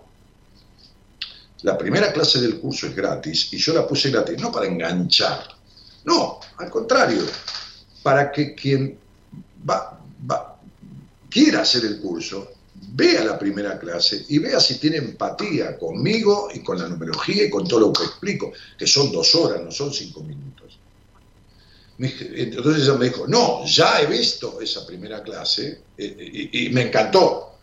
la primera clase del curso es gratis y yo la puse gratis, no para enganchar, no, al contrario, para que quien va, quiera hacer el curso vea la primera clase y vea si tiene empatía conmigo y con la numerología y con todo lo que explico, que son dos horas, no son cinco minutos. Entonces ella me dijo, no, ya he visto esa primera clase eh, eh, y, me encantó.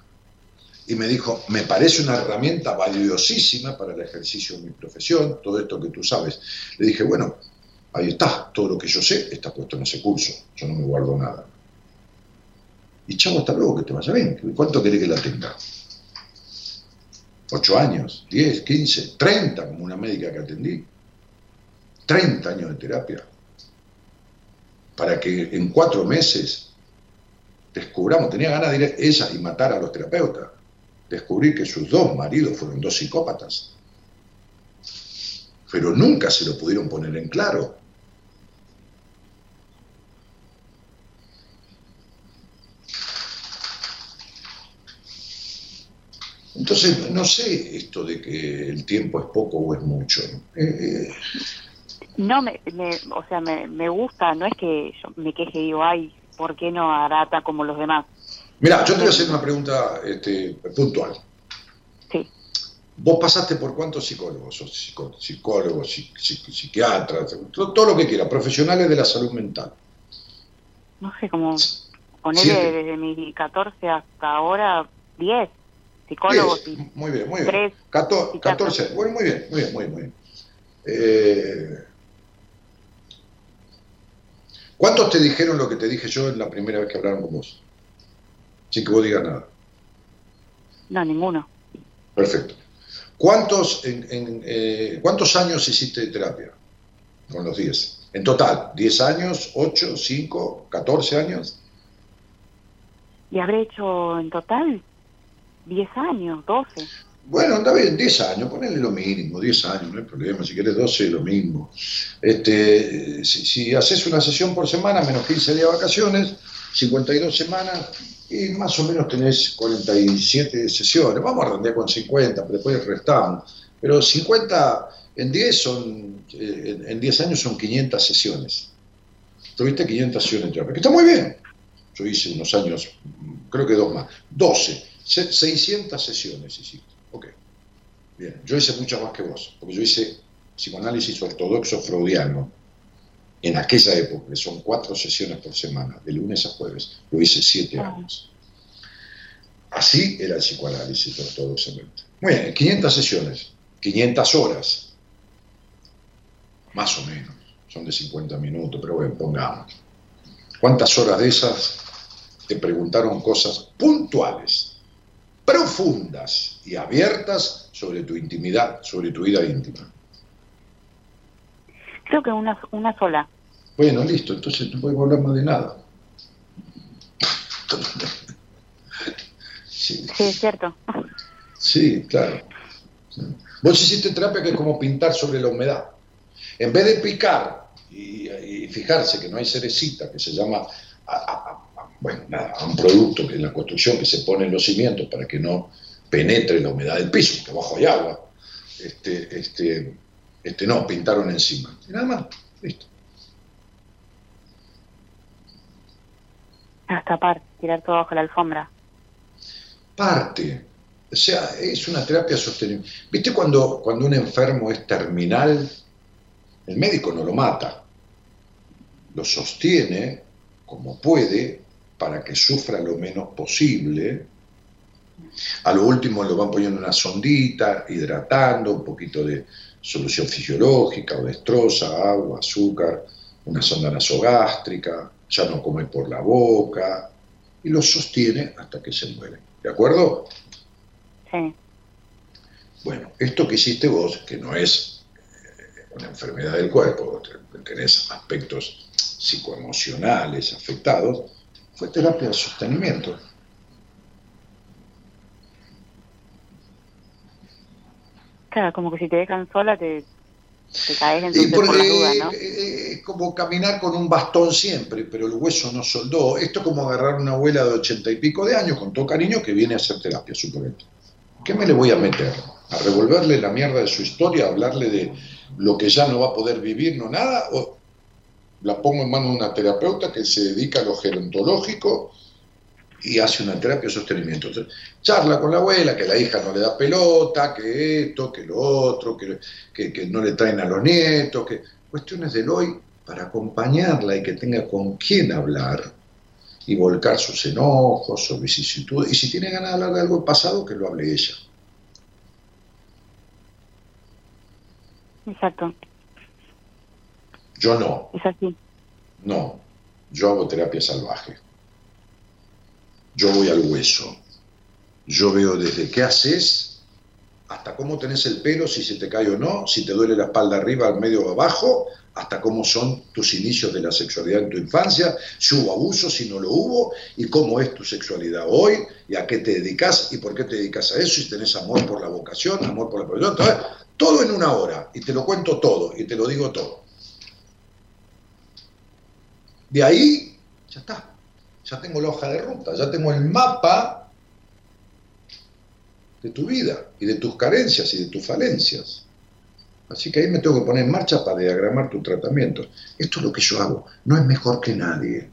Y me dijo, me parece una herramienta valiosísima para el ejercicio de mi profesión, todo esto que tú sabes. Le dije, bueno, ahí está, todo lo que yo sé está puesto en ese curso, yo no me guardo nada. Y chavo, hasta luego, que te vaya bien. ¿Cuánto querés que la tenga? ¿Ocho años? ¿Diez? ¿Quince? ¿Treinta? Como una médica que atendí. ¿Treinta años de terapia para que en cuatro meses descubramos, tenía ganas de ir ella y matar a los terapeutas, descubrir que sus dos maridos fueron dos psicópatas, pero nunca se lo pudieron poner en claro. Entonces, no sé esto de que el tiempo es poco o es mucho. Eh, eh, no, me, o sea, me, me gusta, no es que yo me queje y digo, ay, ¿por qué no arata como los demás? Mira, yo te voy a hacer una pregunta este, puntual. Sí. ¿Vos pasaste por cuántos psicólogos? psicólogos, psiquiatras, todo, lo que quieras, profesionales de la salud mental. No sé, como ponerle desde mis 14 hasta ahora 10 psicólogos. muy bien, muy bien. 14, 14, bueno, muy bien, muy bien, muy bien. Muy bien. Eh, ¿Cuántos te dijeron lo que te dije yo en la primera vez que hablaron con vos? Sin que vos digas nada. No, ninguno. Perfecto. ¿Cuántos, en, eh, ¿Cuántos años hiciste terapia? Con los 10. En total, ¿10 años, 8, 5, 14 años? Y habré hecho en total 10 años, 12. Bueno, anda bien, 10 años, ponele lo mínimo, 10 años, no hay problema, si quieres 12, lo mismo. Este, si, haces una sesión por semana, menos 15 días de vacaciones, 52 semanas, y más o menos tenés 47 sesiones. Vamos a redondear con 50, pero después restamos. Pero 50 en 10 son, eh, en 10 años son 500 sesiones. Tuviste 500 sesiones de terapia, que está muy bien. Yo hice unos años, creo que dos más, 12, 600 sesiones hiciste. Ok. Bien, yo hice mucho más que vos, porque yo hice psicoanálisis ortodoxo freudiano en aquella época, que son cuatro sesiones por semana, de lunes a jueves. Lo hice siete ah. años. Así era el psicoanálisis ortodoxamente. Muy bien, 500 sesiones, 500 horas, más o menos, son de 50 minutos, pero bueno, pongamos. ¿Cuántas horas de esas te preguntaron cosas puntuales? profundas y abiertas sobre tu intimidad, sobre tu vida íntima? Creo que una, una sola. Bueno, listo, entonces no podemos hablar más de nada. Sí, es cierto. Sí, claro. Vos hiciste terapia que es como pintar sobre la humedad. En vez de picar y, fijarse que no hay cerecita, que se llama bueno, nada, un producto que en la construcción que se pone en los cimientos para que no penetre la humedad del piso, porque abajo hay agua. Este, este, este no, pintaron encima. Y nada más, listo. Hasta parte, tirar todo bajo la alfombra. Parte. O sea, es una terapia sostenible. ¿Viste cuando, cuando un enfermo es terminal? El médico no lo mata. Lo sostiene como puede para que sufra lo menos posible. A lo último lo van poniendo una sondita, hidratando, un poquito de solución fisiológica o destroza, agua, azúcar, una sonda nasogástrica, ya no come por la boca, y lo sostiene hasta que se muere. ¿De acuerdo? Sí. Bueno, esto que hiciste vos, que no es eh, una enfermedad del cuerpo, tenés aspectos psicoemocionales afectados, fue terapia de sostenimiento. Como que si te dejan sola te, te caes en por, por duda, ¿no? Es como caminar con un bastón siempre, pero el hueso no soldó. Esto es como agarrar una abuela de ochenta y pico de años con todo cariño que viene a hacer terapia, suponete. ¿Qué me le voy a meter? ¿A revolverle la mierda de su historia? ¿A hablarle de lo que ya no va a poder vivir, no nada? ¿O la pongo en manos de una terapeuta que se dedica a lo gerontológico y hace una terapia de sostenimiento. charla con la abuela, que la hija no le da pelota, que esto, que lo otro, que, que, no le traen a los nietos, que cuestiones del hoy para acompañarla y que tenga con quién hablar y volcar sus enojos, sus vicisitudes. Y si tiene ganas de hablar de algo pasado, que lo hable ella. Exacto. Yo no. Es así. No, yo hago terapia salvaje. Yo voy al hueso. Yo veo desde qué haces hasta cómo tenés el pelo, si se te cae o no, si te duele la espalda arriba, al medio o abajo, hasta cómo son tus inicios de la sexualidad en tu infancia, si hubo abuso, si no lo hubo, y cómo es tu sexualidad hoy, y a qué te dedicas, y por qué te dedicas a eso, si tenés amor por la vocación, amor por la profesión, todo en una hora, y te lo cuento todo, y te lo digo todo. De ahí, ya está, ya tengo la hoja de ruta, ya tengo el mapa de tu vida y de tus carencias y de tus falencias. Así que ahí me tengo que poner en marcha para diagramar tu tratamiento. Esto es lo que yo hago. No es mejor que nadie.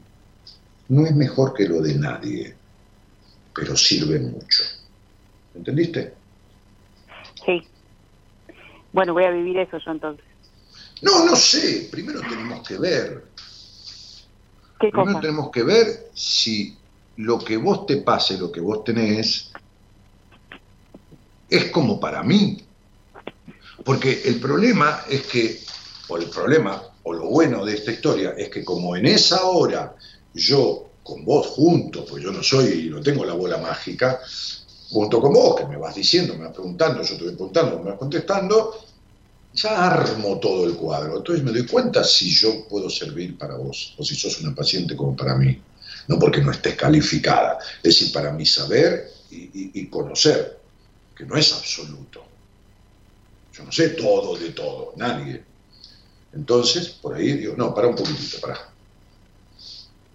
No es mejor que lo de nadie. Pero sirve mucho. ¿Entendiste? Sí. Bueno, voy a vivir eso yo entonces. No, no sé. Primero tenemos que ver. Primero tenemos que ver si lo que vos te pase, lo que vos tenés, es como para mí. Porque el problema es que, o el problema, o lo bueno de esta historia, es que como en esa hora yo con vos junto, pues yo no soy y no tengo la bola mágica, junto con vos, que me vas diciendo, me vas preguntando, yo te voy preguntando, me vas contestando, ya armo todo el cuadro. Entonces me doy cuenta si yo puedo servir para vos o si sos una paciente como para mí. No porque no estés calificada, es decir, para mi saber y, conocer, que no es absoluto. Yo no sé todo de todo, nadie. Entonces, por ahí digo, no, para un poquitito, para.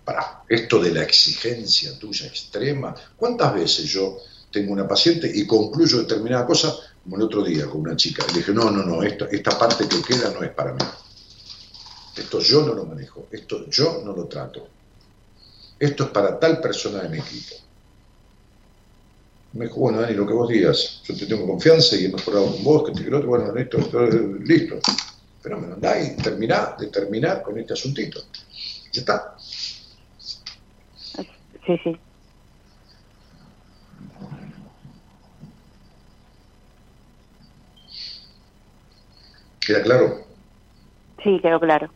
Para. Esto de la exigencia tuya extrema, ¿cuántas veces yo tengo una paciente y concluyo determinada cosa como el otro día con una chica. Le dije, no, no, no, esta, esta parte que queda no es para mí. Esto yo no lo manejo, esto yo no lo trato. Esto es para tal persona de mi equipo. Me dijo, bueno, Dani, lo que vos digas, yo te tengo confianza y he mejorado con vos, que te quiero, bueno, listo, listo. Pero me andá y terminá de terminar con este asuntito. Ya está. Sí, sí. ¿Queda claro? Sí, quedó claro.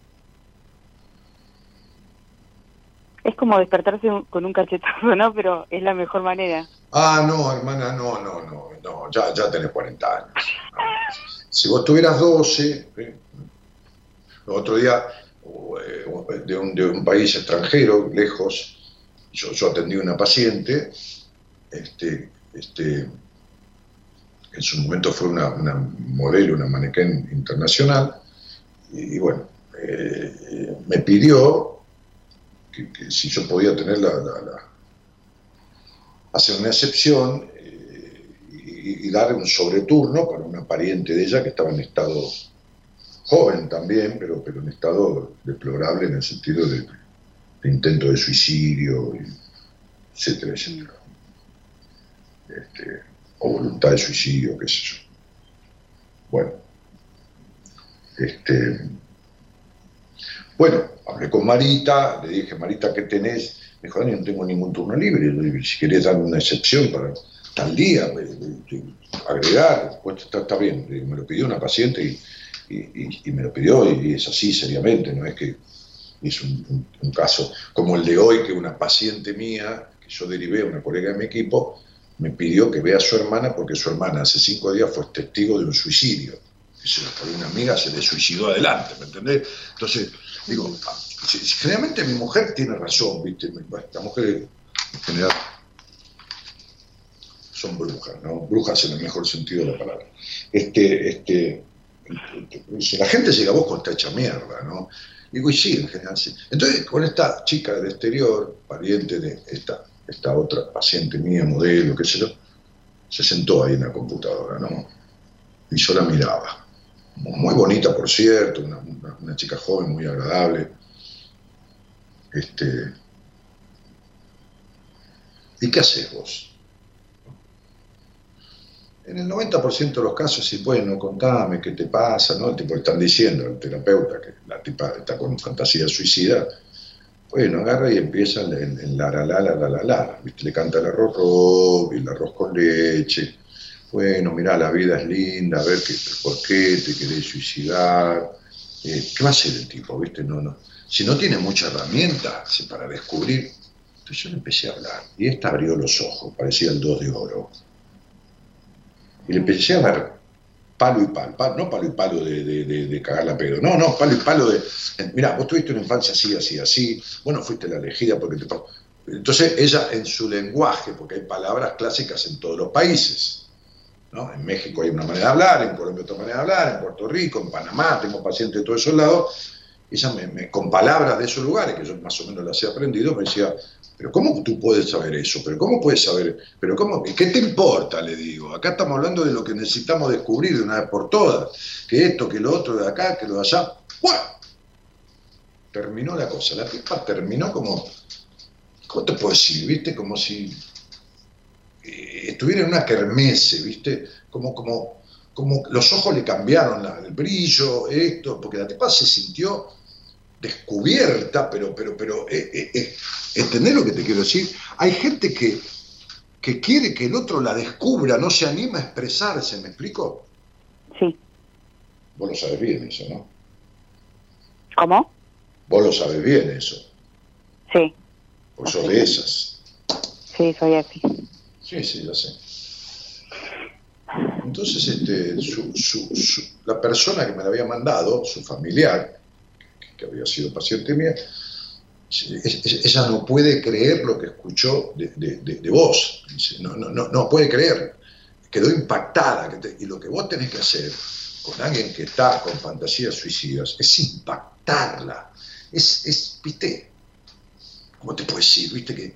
Es como despertarse con un cachetazo, ¿no? Pero es la mejor manera. Ah, no, hermana, no, no, no, no, ya, ya tenés 40 años. Si vos tuvieras 12, ¿eh? otro día eh, de, un, de un país extranjero, lejos, yo, yo atendí a una paciente, este, este, en su momento fue una, modelo, una manequén internacional, y, bueno, eh, me pidió que, si yo podía tener la, hacer una excepción eh, y, dar un sobreturno para una pariente de ella que estaba en estado joven también, pero, pero en estado deplorable en el sentido de, intento de suicidio, etcétera, etcétera. Este, o voluntad de suicidio, qué sé yo. Bueno, este, bueno, hablé con Marita, le dije, Marita, ¿qué tenés? Me dijo, no tengo ningún turno libre, si querés darme una excepción para tal día, agregar, pues está, bien, me lo pidió una paciente y, me lo pidió y es así seriamente, no es que es un, un, caso como el de hoy que una paciente mía, que yo derivé a una colega de mi equipo, me pidió que vea a su hermana porque su hermana hace cinco días fue testigo de un suicidio. Y por una amiga se le suicidó adelante, ¿me entendés? Entonces, digo, ah, generalmente mi mujer tiene razón, ¿viste? Las mujeres en general son brujas, ¿no? Brujas en el mejor sentido de la palabra. este, este, la gente llega a vos con esta hecha mierda, ¿no? Digo, y sí, en general sí. Entonces, con esta chica del exterior, pariente de esta, esta otra paciente mía, modelo, qué sé yo, se sentó ahí en la computadora, ¿no? Y yo la miraba. Muy bonita, por cierto, una, una chica joven, muy agradable. Este, ¿Y qué haces vos? En el 90% de los casos, si bueno, contame qué te pasa, ¿no? Tipo, están diciendo al terapeuta que la tipa está con fantasía suicida. Bueno, agarra y empieza en, la la la la la la ¿viste? Le canta el arroz y el arroz con leche. Bueno, mira, la vida es linda, a ver qué, por qué te querés suicidar. Eh, ¿Qué va a hacer el tipo, viste? No, no. Si no tiene mucha herramienta para descubrir. Entonces yo le empecé a hablar y esta abrió los ojos, parecía el dos de oro y le empecé a ver palo y palo, no palo y palo de, de, de, cagar la pedo, no, no, palo y palo de, mira, vos tuviste una infancia así, así, así, bueno, fuiste la elegida porque te Entonces ella en su lenguaje, porque hay palabras clásicas en todos los países, ¿no? En México hay una manera de hablar, en Colombia otra manera de hablar, en Puerto Rico, en Panamá, tengo pacientes de todos esos lados, ella me, con palabras de esos lugares, que yo más o menos las he aprendido, me decía, pero ¿cómo tú puedes saber eso? ¿Pero cómo puedes saber? ¿Pero cómo? ¿Qué te importa? Le digo. Acá estamos hablando de lo que necesitamos descubrir de una vez por todas. Que esto, que lo otro de acá, que lo de allá. ¡Bueno! Terminó la cosa. La pipa terminó como... ¿Cómo te puedo decir? ¿Viste? Como si eh, estuviera en una kermese, ¿viste? Como, como, como los ojos le cambiaron el brillo, esto, porque la tipa se sintió descubierta, pero, pero, pero, eh, eh, eh, ¿entendés lo que te quiero decir? Hay gente que, que quiere que el otro la descubra, no se anima a expresarse, ¿me explico? Sí. Vos lo sabes bien eso, ¿no? ¿Cómo? Vos lo sabes bien eso. Sí. Vos sos de esas. Sí, soy así. Sí, sí, ya sé. Entonces, este, su, su, la persona que me la había mandado, su familiar, que había sido paciente mía, ella no puede creer lo que escuchó de, de, vos, no, no, no, no, puede creer, quedó impactada, y lo que vos tenés que hacer con alguien que está con fantasías suicidas es impactarla, es, es viste, ¿cómo te puedo decir? Viste que,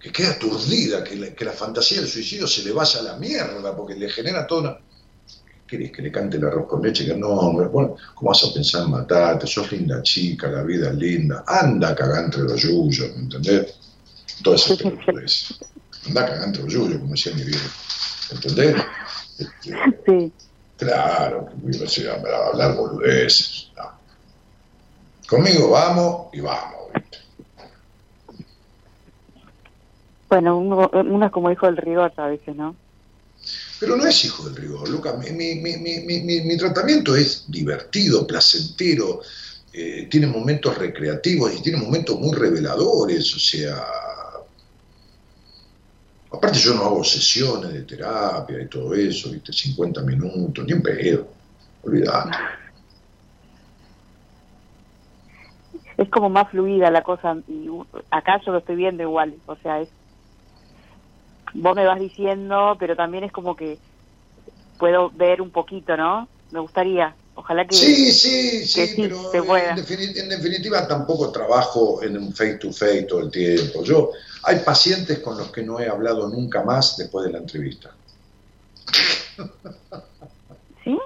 que queda aturdida, que la, que la fantasía del suicidio se le vaya a la mierda, porque le genera toda una ¿Querés que le cante el arroz con leche? Que no, hombre, bueno, ¿cómo vas a pensar en matarte? Sos linda chica, la vida es linda. Anda a cagar entre los yuyos, ¿me entendés? Todas esas películas. Anda a cagar entre los yuyos, como decía mi viejo. ¿Entendés? Este, sí. Claro, que me a hablar boludeces. Conmigo vamos y vamos. ¿viste? Bueno, uno, uno es como hijo del rigor a veces, ¿no? Pero no es hijo del rigor, Luca. Mi, tratamiento es divertido, placentero, eh, tiene momentos recreativos y tiene momentos muy reveladores, o sea... Aparte yo no hago sesiones de terapia y todo eso, ¿viste? 50 minutos, ni un pedo, olvidate. Es como más fluida la cosa, y acá yo lo estoy viendo igual, o sea, es vos me vas diciendo, pero también es como que puedo ver un poquito, ¿no? Me gustaría, ojalá que... Sí, sí, sí, pero En, definitiva, tampoco trabajo en un face to face todo el tiempo. Yo, hay pacientes con los que no he hablado nunca más después de la entrevista. <laughs> ¿Sí?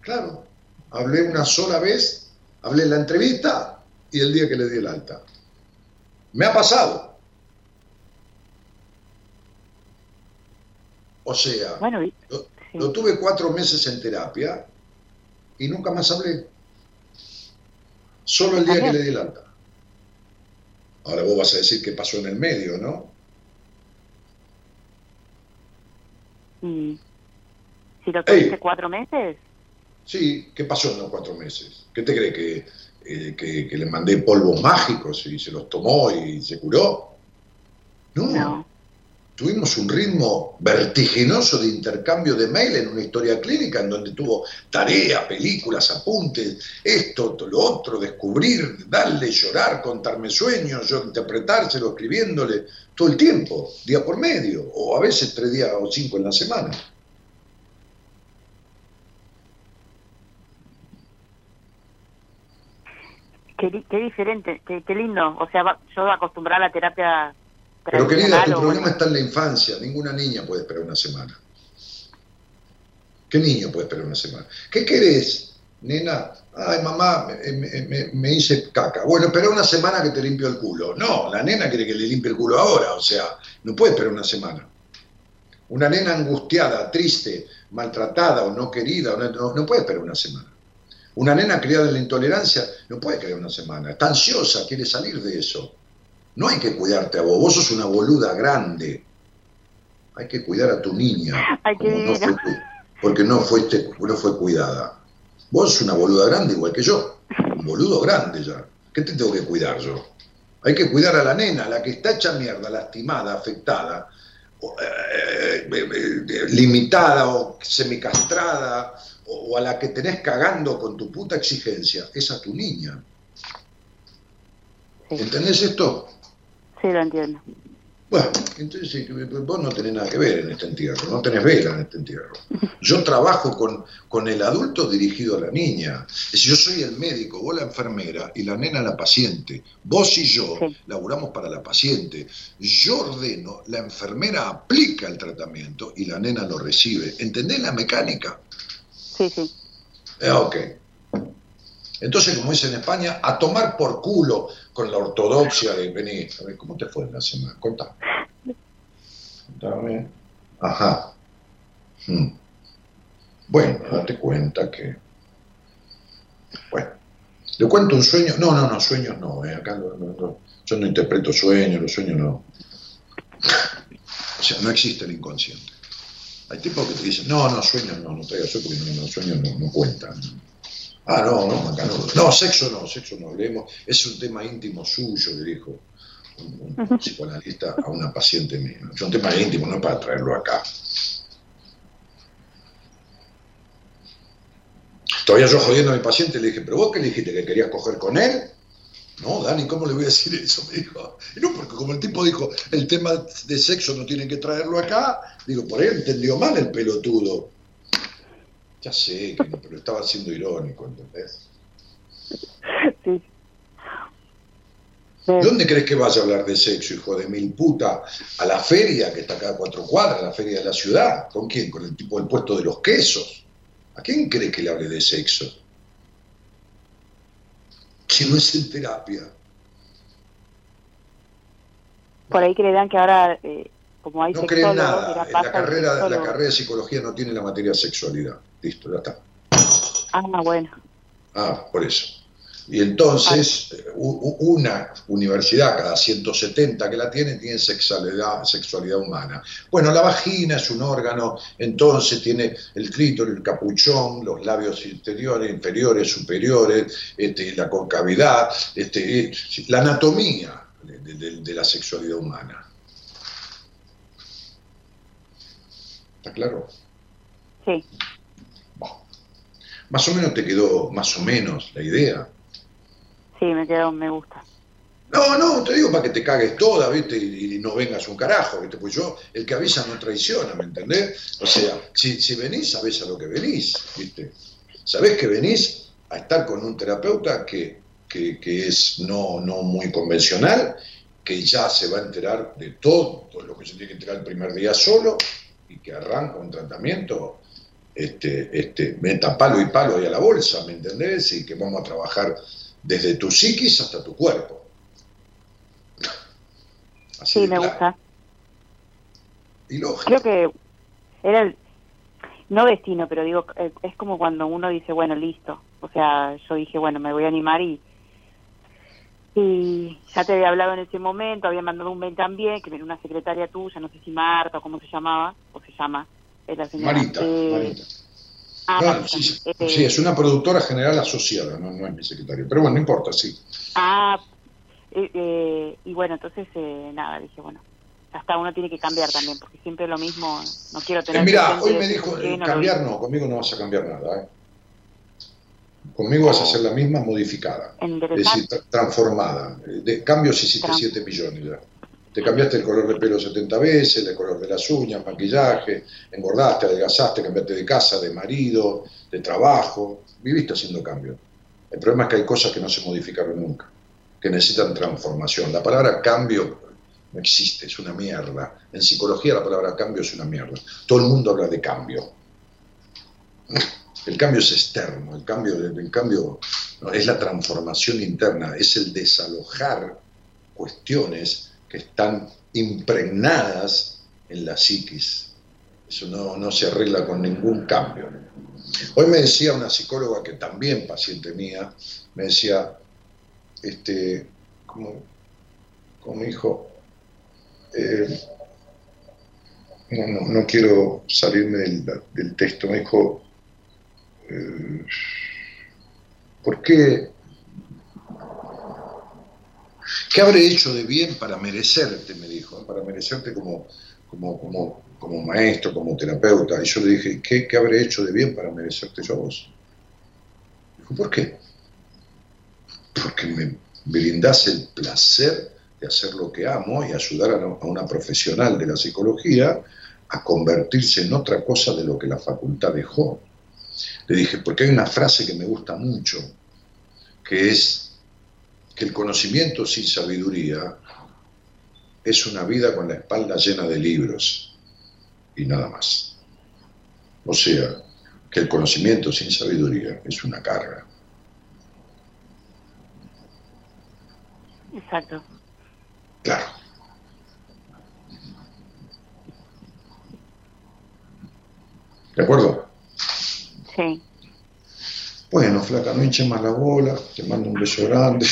Claro, hablé una sola vez, hablé en la entrevista y el día que le di el alta. Me ha pasado. O sea, bueno, lo, tuve cuatro meses en terapia y nunca más hablé. Solo el día que le di el alta. Ahora vos vas a decir qué pasó en el medio, ¿no? ¿Y si lo tuviste cuatro meses? Sí, ¿qué pasó en los cuatro meses? ¿Qué te cree que, eh, que, que, le mandé polvos mágicos y se los tomó y se curó? No. no tuvimos un ritmo vertiginoso de intercambio de mail en una historia clínica en donde tuvo tarea, películas, apuntes, esto, lo otro, descubrir, darle, llorar, contarme sueños, yo interpretárselo, escribiéndole, todo el tiempo, día por medio, o a veces tres días o cinco en la semana. Qué, qué diferente, qué, qué, lindo. O sea, yo acostumbrada a la terapia pero querida, tu problema está en la infancia. Ninguna niña puede esperar una semana. ¿Qué niño puede esperar una semana? ¿Qué querés, nena? Ay, mamá, me, me, hice caca. Bueno, espera una semana que te limpio el culo. No, la nena quiere que le limpie el culo ahora. O sea, no puede esperar una semana. Una nena angustiada, triste, maltratada o no querida, no, no puede esperar una semana. Una nena criada en la intolerancia no puede creer una semana. Está ansiosa, quiere salir de eso. No hay que cuidarte a vos. Vos sos una boluda grande. Hay que cuidar a tu niña. porque no, fuiste, no fue cuidada. Vos sos una boluda grande igual que yo. Un boludo grande ya. ¿Qué te tengo que cuidar yo? Hay que cuidar a la nena, la que está hecha mierda, lastimada, afectada, eh, eh, eh, limitada o semicastrada o, a la que tenés cagando con tu puta exigencia, es a tu niña. ¿Entendés esto? Sí, lo entiendo. Bueno, entonces vos no tenés nada que ver en este entierro, no tenés vela en este entierro. Yo trabajo con, con el adulto dirigido a la niña. Es decir, yo soy el médico, vos la enfermera y la nena la paciente. Vos y yo laburamos para la paciente. Yo ordeno, la enfermera aplica el tratamiento y la nena lo recibe. ¿Entendés la mecánica? Sí, sí. Eh, ok. Entonces, como dice en España, a tomar por culo con la ortodoxia de venir. A ver, ¿cómo te fue en la semana? Contame. Contame. Ajá. Hmm. Bueno, date cuenta que. Bueno, le cuento un sueño. No, no, no, sueños no. Eh. Acá no, yo no interpreto sueños, los sueños no. O sea, no existe el inconsciente. Hay tipos que te dicen, no, no, sueños no, no traigas sueños porque no, sueños no, no cuentan. Ah, no, no, acá no. No, sexo no, sexo no hablemos. Es un tema íntimo suyo, le dijo un, psicoanalista a una paciente mía. Es un tema íntimo, no para traerlo acá. Todavía yo jodiendo a mi paciente le dije, pero vos qué le dijiste que querías coger con él? No, Dani, ¿cómo le voy a decir eso? Me dijo. No, porque como el tipo dijo, el tema de sexo no tienen que traerlo acá, digo, por ahí entendió mal el pelotudo. Ya sé que no, pero estaba siendo irónico, ¿entendés? <laughs> Sí. ¿Dónde crees que vaya a hablar de sexo, hijo de mil puta? ¿A la feria que está cada cuatro cuadras, a la feria de la ciudad? ¿Con quién? ¿Con el tipo del puesto de los quesos? ¿A quién crees que le hable de sexo? que no es en terapia. Por ahí creerán que ahora, eh, como hay No creen nada. La carrera, la carrera de psicología no tiene la materia sexualidad. Listo, ya está. Ah, bueno. Ah, por eso. Y entonces, una universidad cada 170 que la tiene, tiene sexualidad, sexualidad humana. Bueno, la vagina es un órgano, entonces tiene el clítoris, el capuchón, los labios interiores, inferiores, superiores, este, la concavidad, este, la anatomía de, la sexualidad humana. ¿Está claro? Sí. Más o menos te quedó, más o menos, la idea. Sí, me quedó, me gusta. No, no, te digo para que te cagues toda, ¿viste? Y, no vengas un carajo, ¿viste? Pues yo, el que avisa no traiciona, ¿me entendés? O sea, si, si venís, sabés a lo que venís, ¿viste? Sabés que venís a estar con un terapeuta que, que, que es no, no muy convencional, que ya se va a enterar de todo, lo que se tiene que enterar el primer día solo y que arranca un tratamiento este, este, meta palo y palo ahí a la bolsa, ¿me entendés? Y que vamos a trabajar desde tu psiquis hasta tu cuerpo. <laughs> sí, me gusta. Y lógico. Creo que era el, no destino, pero digo, eh, es como cuando uno dice, bueno, listo. O sea, yo dije, bueno, me voy a animar y y ya te había hablado en ese momento, había mandado un mail también, que era una secretaria tuya, no sé si Marta o cómo se llamaba, o se llama, es la señora. Marita, eh, Marita. Ah, sí, es una productora general asociada, no, no es mi secretario. Pero bueno, no importa, sí. Ah, eh, eh, y bueno, entonces nada, dije, bueno, hasta uno tiene que cambiar también, porque siempre lo mismo, no quiero tener... mira, hoy me dijo, cambiar no, conmigo no vas a cambiar nada, Conmigo vas a ser la misma modificada, es decir, transformada. De cambios hiciste 7 millones ya. Te cambiaste el color de pelo 70 veces, el color de las uñas, maquillaje, engordaste, adelgazaste, cambiaste de casa, de marido, de trabajo. Viviste haciendo cambios. El problema es que hay cosas que no se modificaron nunca, que necesitan transformación. La palabra cambio no existe, es una mierda. En psicología la palabra cambio es una mierda. Todo el mundo habla de cambio. El cambio es externo, el cambio, el cambio es la transformación interna, es el desalojar cuestiones que están impregnadas en la psiquis. Eso no, no se arregla con ningún cambio. Hoy me decía una psicóloga que también paciente mía, me decía, este, como, como hijo, eh, no, quiero salirme del, texto, me dijo, eh, ¿por qué? ¿Qué habré hecho de bien para merecerte? Me dijo, para merecerte como, como, como como maestro, como terapeuta, y yo le dije, ¿qué, ¿qué, habré hecho de bien para merecerte yo a vos? Dijo, ¿por qué? Porque me brindas el placer de hacer lo que amo y ayudar a una profesional de la psicología a convertirse en otra cosa de lo que la facultad dejó. Le dije, porque hay una frase que me gusta mucho, que es que el conocimiento sin sabiduría es una vida con la espalda llena de libros y nada más. O sea, que el conocimiento sin sabiduría es una carga. Exacto. Claro. ¿De acuerdo? Sí. Bueno, flaca, no hinche más la bola, te mando un beso grande.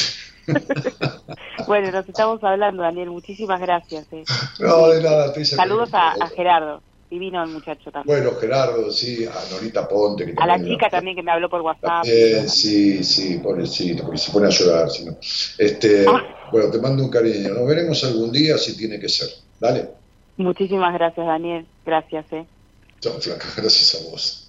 <laughs> bueno, nos estamos hablando, Daniel. Muchísimas gracias. Eh. No, de nada. Saludos a Gerardo. Divino el muchacho también. Bueno, Gerardo, sí, a Norita Ponte. Que a la chica también que me habló por WhatsApp. sí, sí, pobrecito, porque se pone a llorar. Si no. este, ah. Bueno, te mando un cariño. Nos veremos algún día si tiene que ser. Dale. Muchísimas gracias, Daniel. Gracias, eh. Chao, flaca. <laughs> Gracias a vos.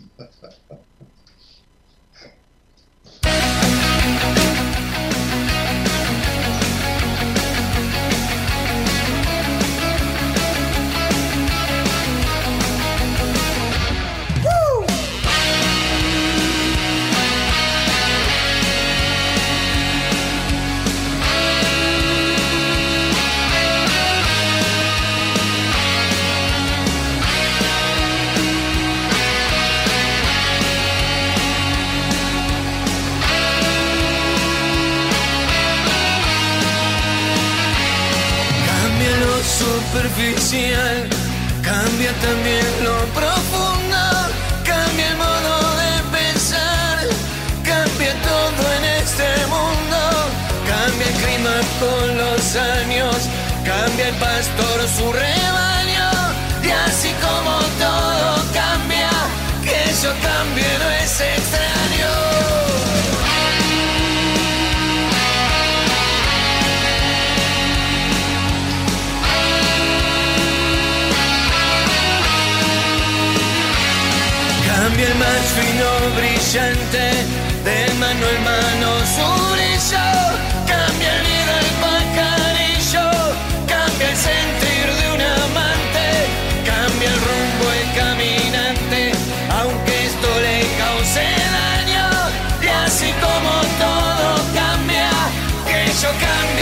Cambia también lo profundo, cambia el modo de pensar, cambia todo en este mundo, cambia el clima con los años, cambia el pastor su rebaño, y así como todo cambia, que eso cambie no es extraño. Fino brillante, de mano en mano su brillo. Cambia el nido el pajarillo, cambia el sentir de un amante, cambia el rumbo el caminante, aunque esto le cause daño. Y así como todo cambia, que yo cambie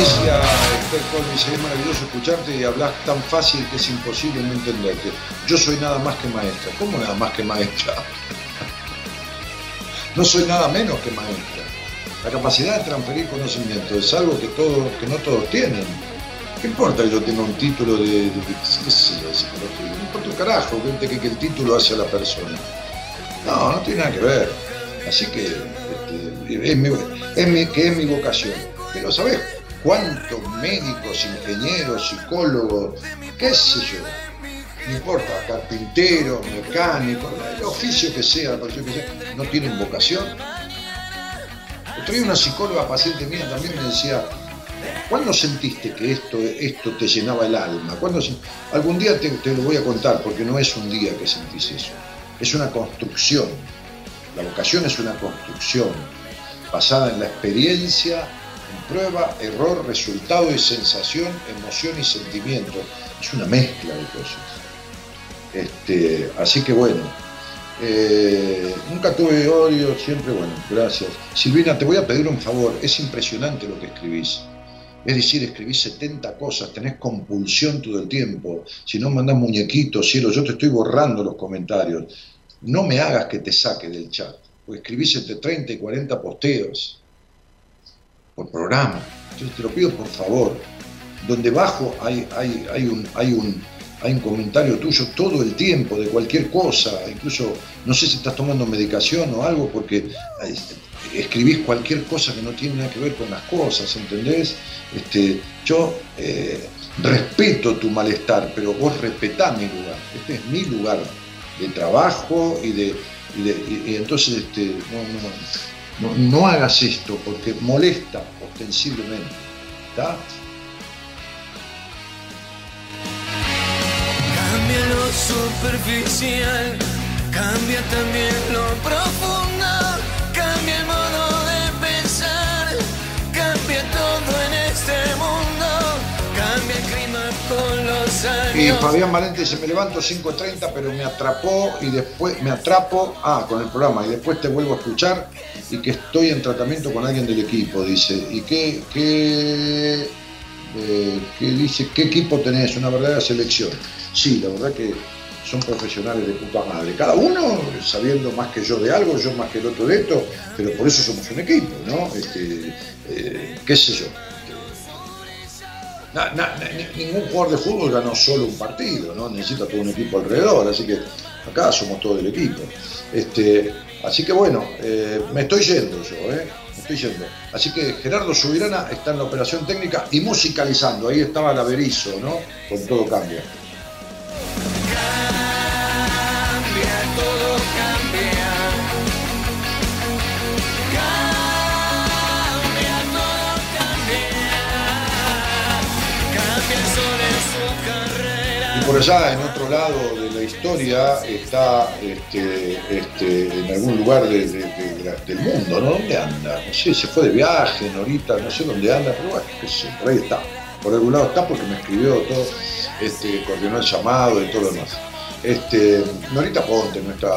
Leticia, es maravilloso escucharte y hablas tan fácil que es imposible no entenderte. Yo soy nada más que maestra. ¿Cómo nada más que maestra? <laughs> No soy nada menos que maestra. La capacidad de transferir conocimiento es algo que, todo, que no todos tienen. ¿Qué importa que yo tenga un título de, de, qué sé yo, de psicología? No importa un carajo que, que, que, el título hace a la persona. No, no tiene nada que ver. Así que este, es, mi, es mi, que es mi vocación. Pero, ¿sabes cuántos médicos, ingenieros, psicólogos, qué sé yo, no importa, carpintero, mecánico, el oficio que sea, que sea, no tienen vocación. Otro día una psicóloga paciente mía también me decía, ¿cuándo sentiste que esto, esto te llenaba el alma? ¿Cuándo, algún día te, lo voy a contar, porque no es un día que sentís eso, es una construcción. La vocación es una construcción basada en la experiencia, en prueba, error, resultado y sensación, emoción y sentimiento. Es una mezcla de cosas. Este, así que bueno, eh, nunca tuve odio, siempre bueno, gracias. Silvina, te voy a pedir un favor, es impresionante lo que escribís. Es decir, escribís 70 cosas, tenés compulsión todo el tiempo. Si no mandás muñequitos, cielo, yo te estoy borrando los comentarios. No me hagas que te saque del chat, porque escribís entre 30 y 40 posteos por programa. Entonces te lo pido por favor. Donde bajo hay, hay, hay, un, hay un, hay un comentario tuyo todo el tiempo de cualquier cosa, incluso no sé si estás tomando medicación o algo, porque escribís cualquier cosa que no tiene nada que ver con las cosas, ¿entendés? Este, yo eh, respeto tu malestar, pero vos respetá mi lugar, este es mi lugar de trabajo y de... Y, entonces este, no, hagas esto porque molesta ostensiblemente. ¿está? Cambia lo superficial, cambia también lo profundo, Y Fabián Valente se me levanto 5.30, pero me atrapó y después me atrapo, ah, con el programa, y después te vuelvo a escuchar y que estoy en tratamiento con alguien del equipo, dice. ¿Y qué, qué, eh, qué dice? ¿Qué equipo tenés? Una verdadera selección sí, la verdad que son profesionales de puta madre. Cada uno sabiendo más que yo de algo, yo más que el otro de esto, pero por eso somos un equipo, ¿no? Este, eh, ¿Qué sé yo? Ningún jugador de fútbol ganó solo un partido, ¿no? Necesita todo un equipo alrededor, así que acá somos todo el equipo. Este, así que bueno, eh, me estoy yendo yo, ¿eh? Me estoy yendo. Así que Gerardo Subirana está en la operación técnica y musicalizando. Ahí estaba la Berizo, ¿no? Con todo cambio. Por allá, en otro lado de la historia, está este, este, en algún lugar del mundo, ¿no? ¿Dónde anda? No sé, se fue de viaje, Norita, no sé dónde anda, pero bueno, qué sé, por ahí está. Por algún lado está porque me escribió todo, este, coordinó el llamado y todo lo demás. Este, Norita Ponte, nuestra,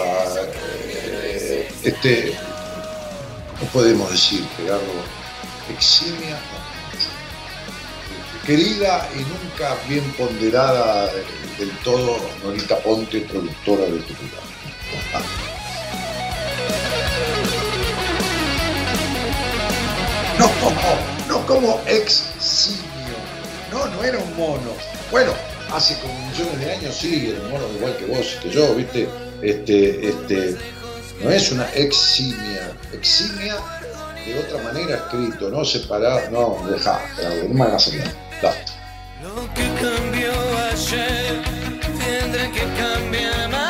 eh, este, ¿cómo podemos decir, Gerardo? Eximia, querida y nunca bien ponderada eh, del todo, Norita Ponte, productora de este programa. No, no como eximio. No, no era un mono. Bueno, hace como millones de años sí, era un mono igual que vos y que yo, ¿viste? Este, este, no es una eximia. Eximia de otra manera escrito, no separado, no, hagas nada. Da. Lo que cambió ayer tendrá que cambiar mañana,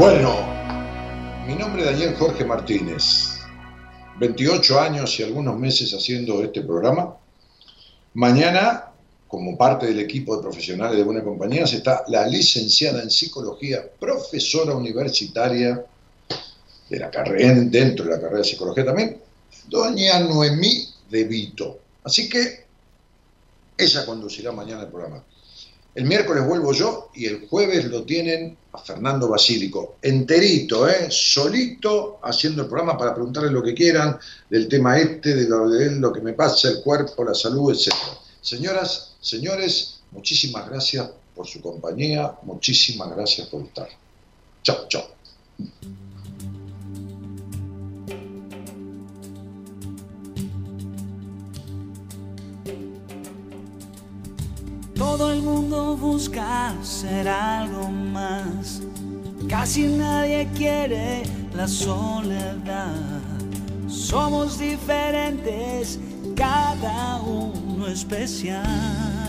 Bueno, mi nombre es Daniel Jorge Martínez, 28 años y algunos meses haciendo este programa. Mañana, como parte del equipo de profesionales de Buena Compañía, está la licenciada en psicología, profesora universitaria de la carrera, dentro de la carrera de psicología también, doña Noemí De Vito. Así que ella conducirá mañana el programa. El miércoles vuelvo yo y el jueves lo tienen a Fernando Basílico, enterito, ¿eh? solito, haciendo el programa para preguntarle lo que quieran del tema este, de lo, de lo que me pasa, el cuerpo, la salud, etc. Señoras, señores, muchísimas gracias por su compañía, muchísimas gracias por estar. Chao, chao. Todo el mundo busca ser algo más. Casi nadie quiere la soledad. Somos diferentes, cada uno especial.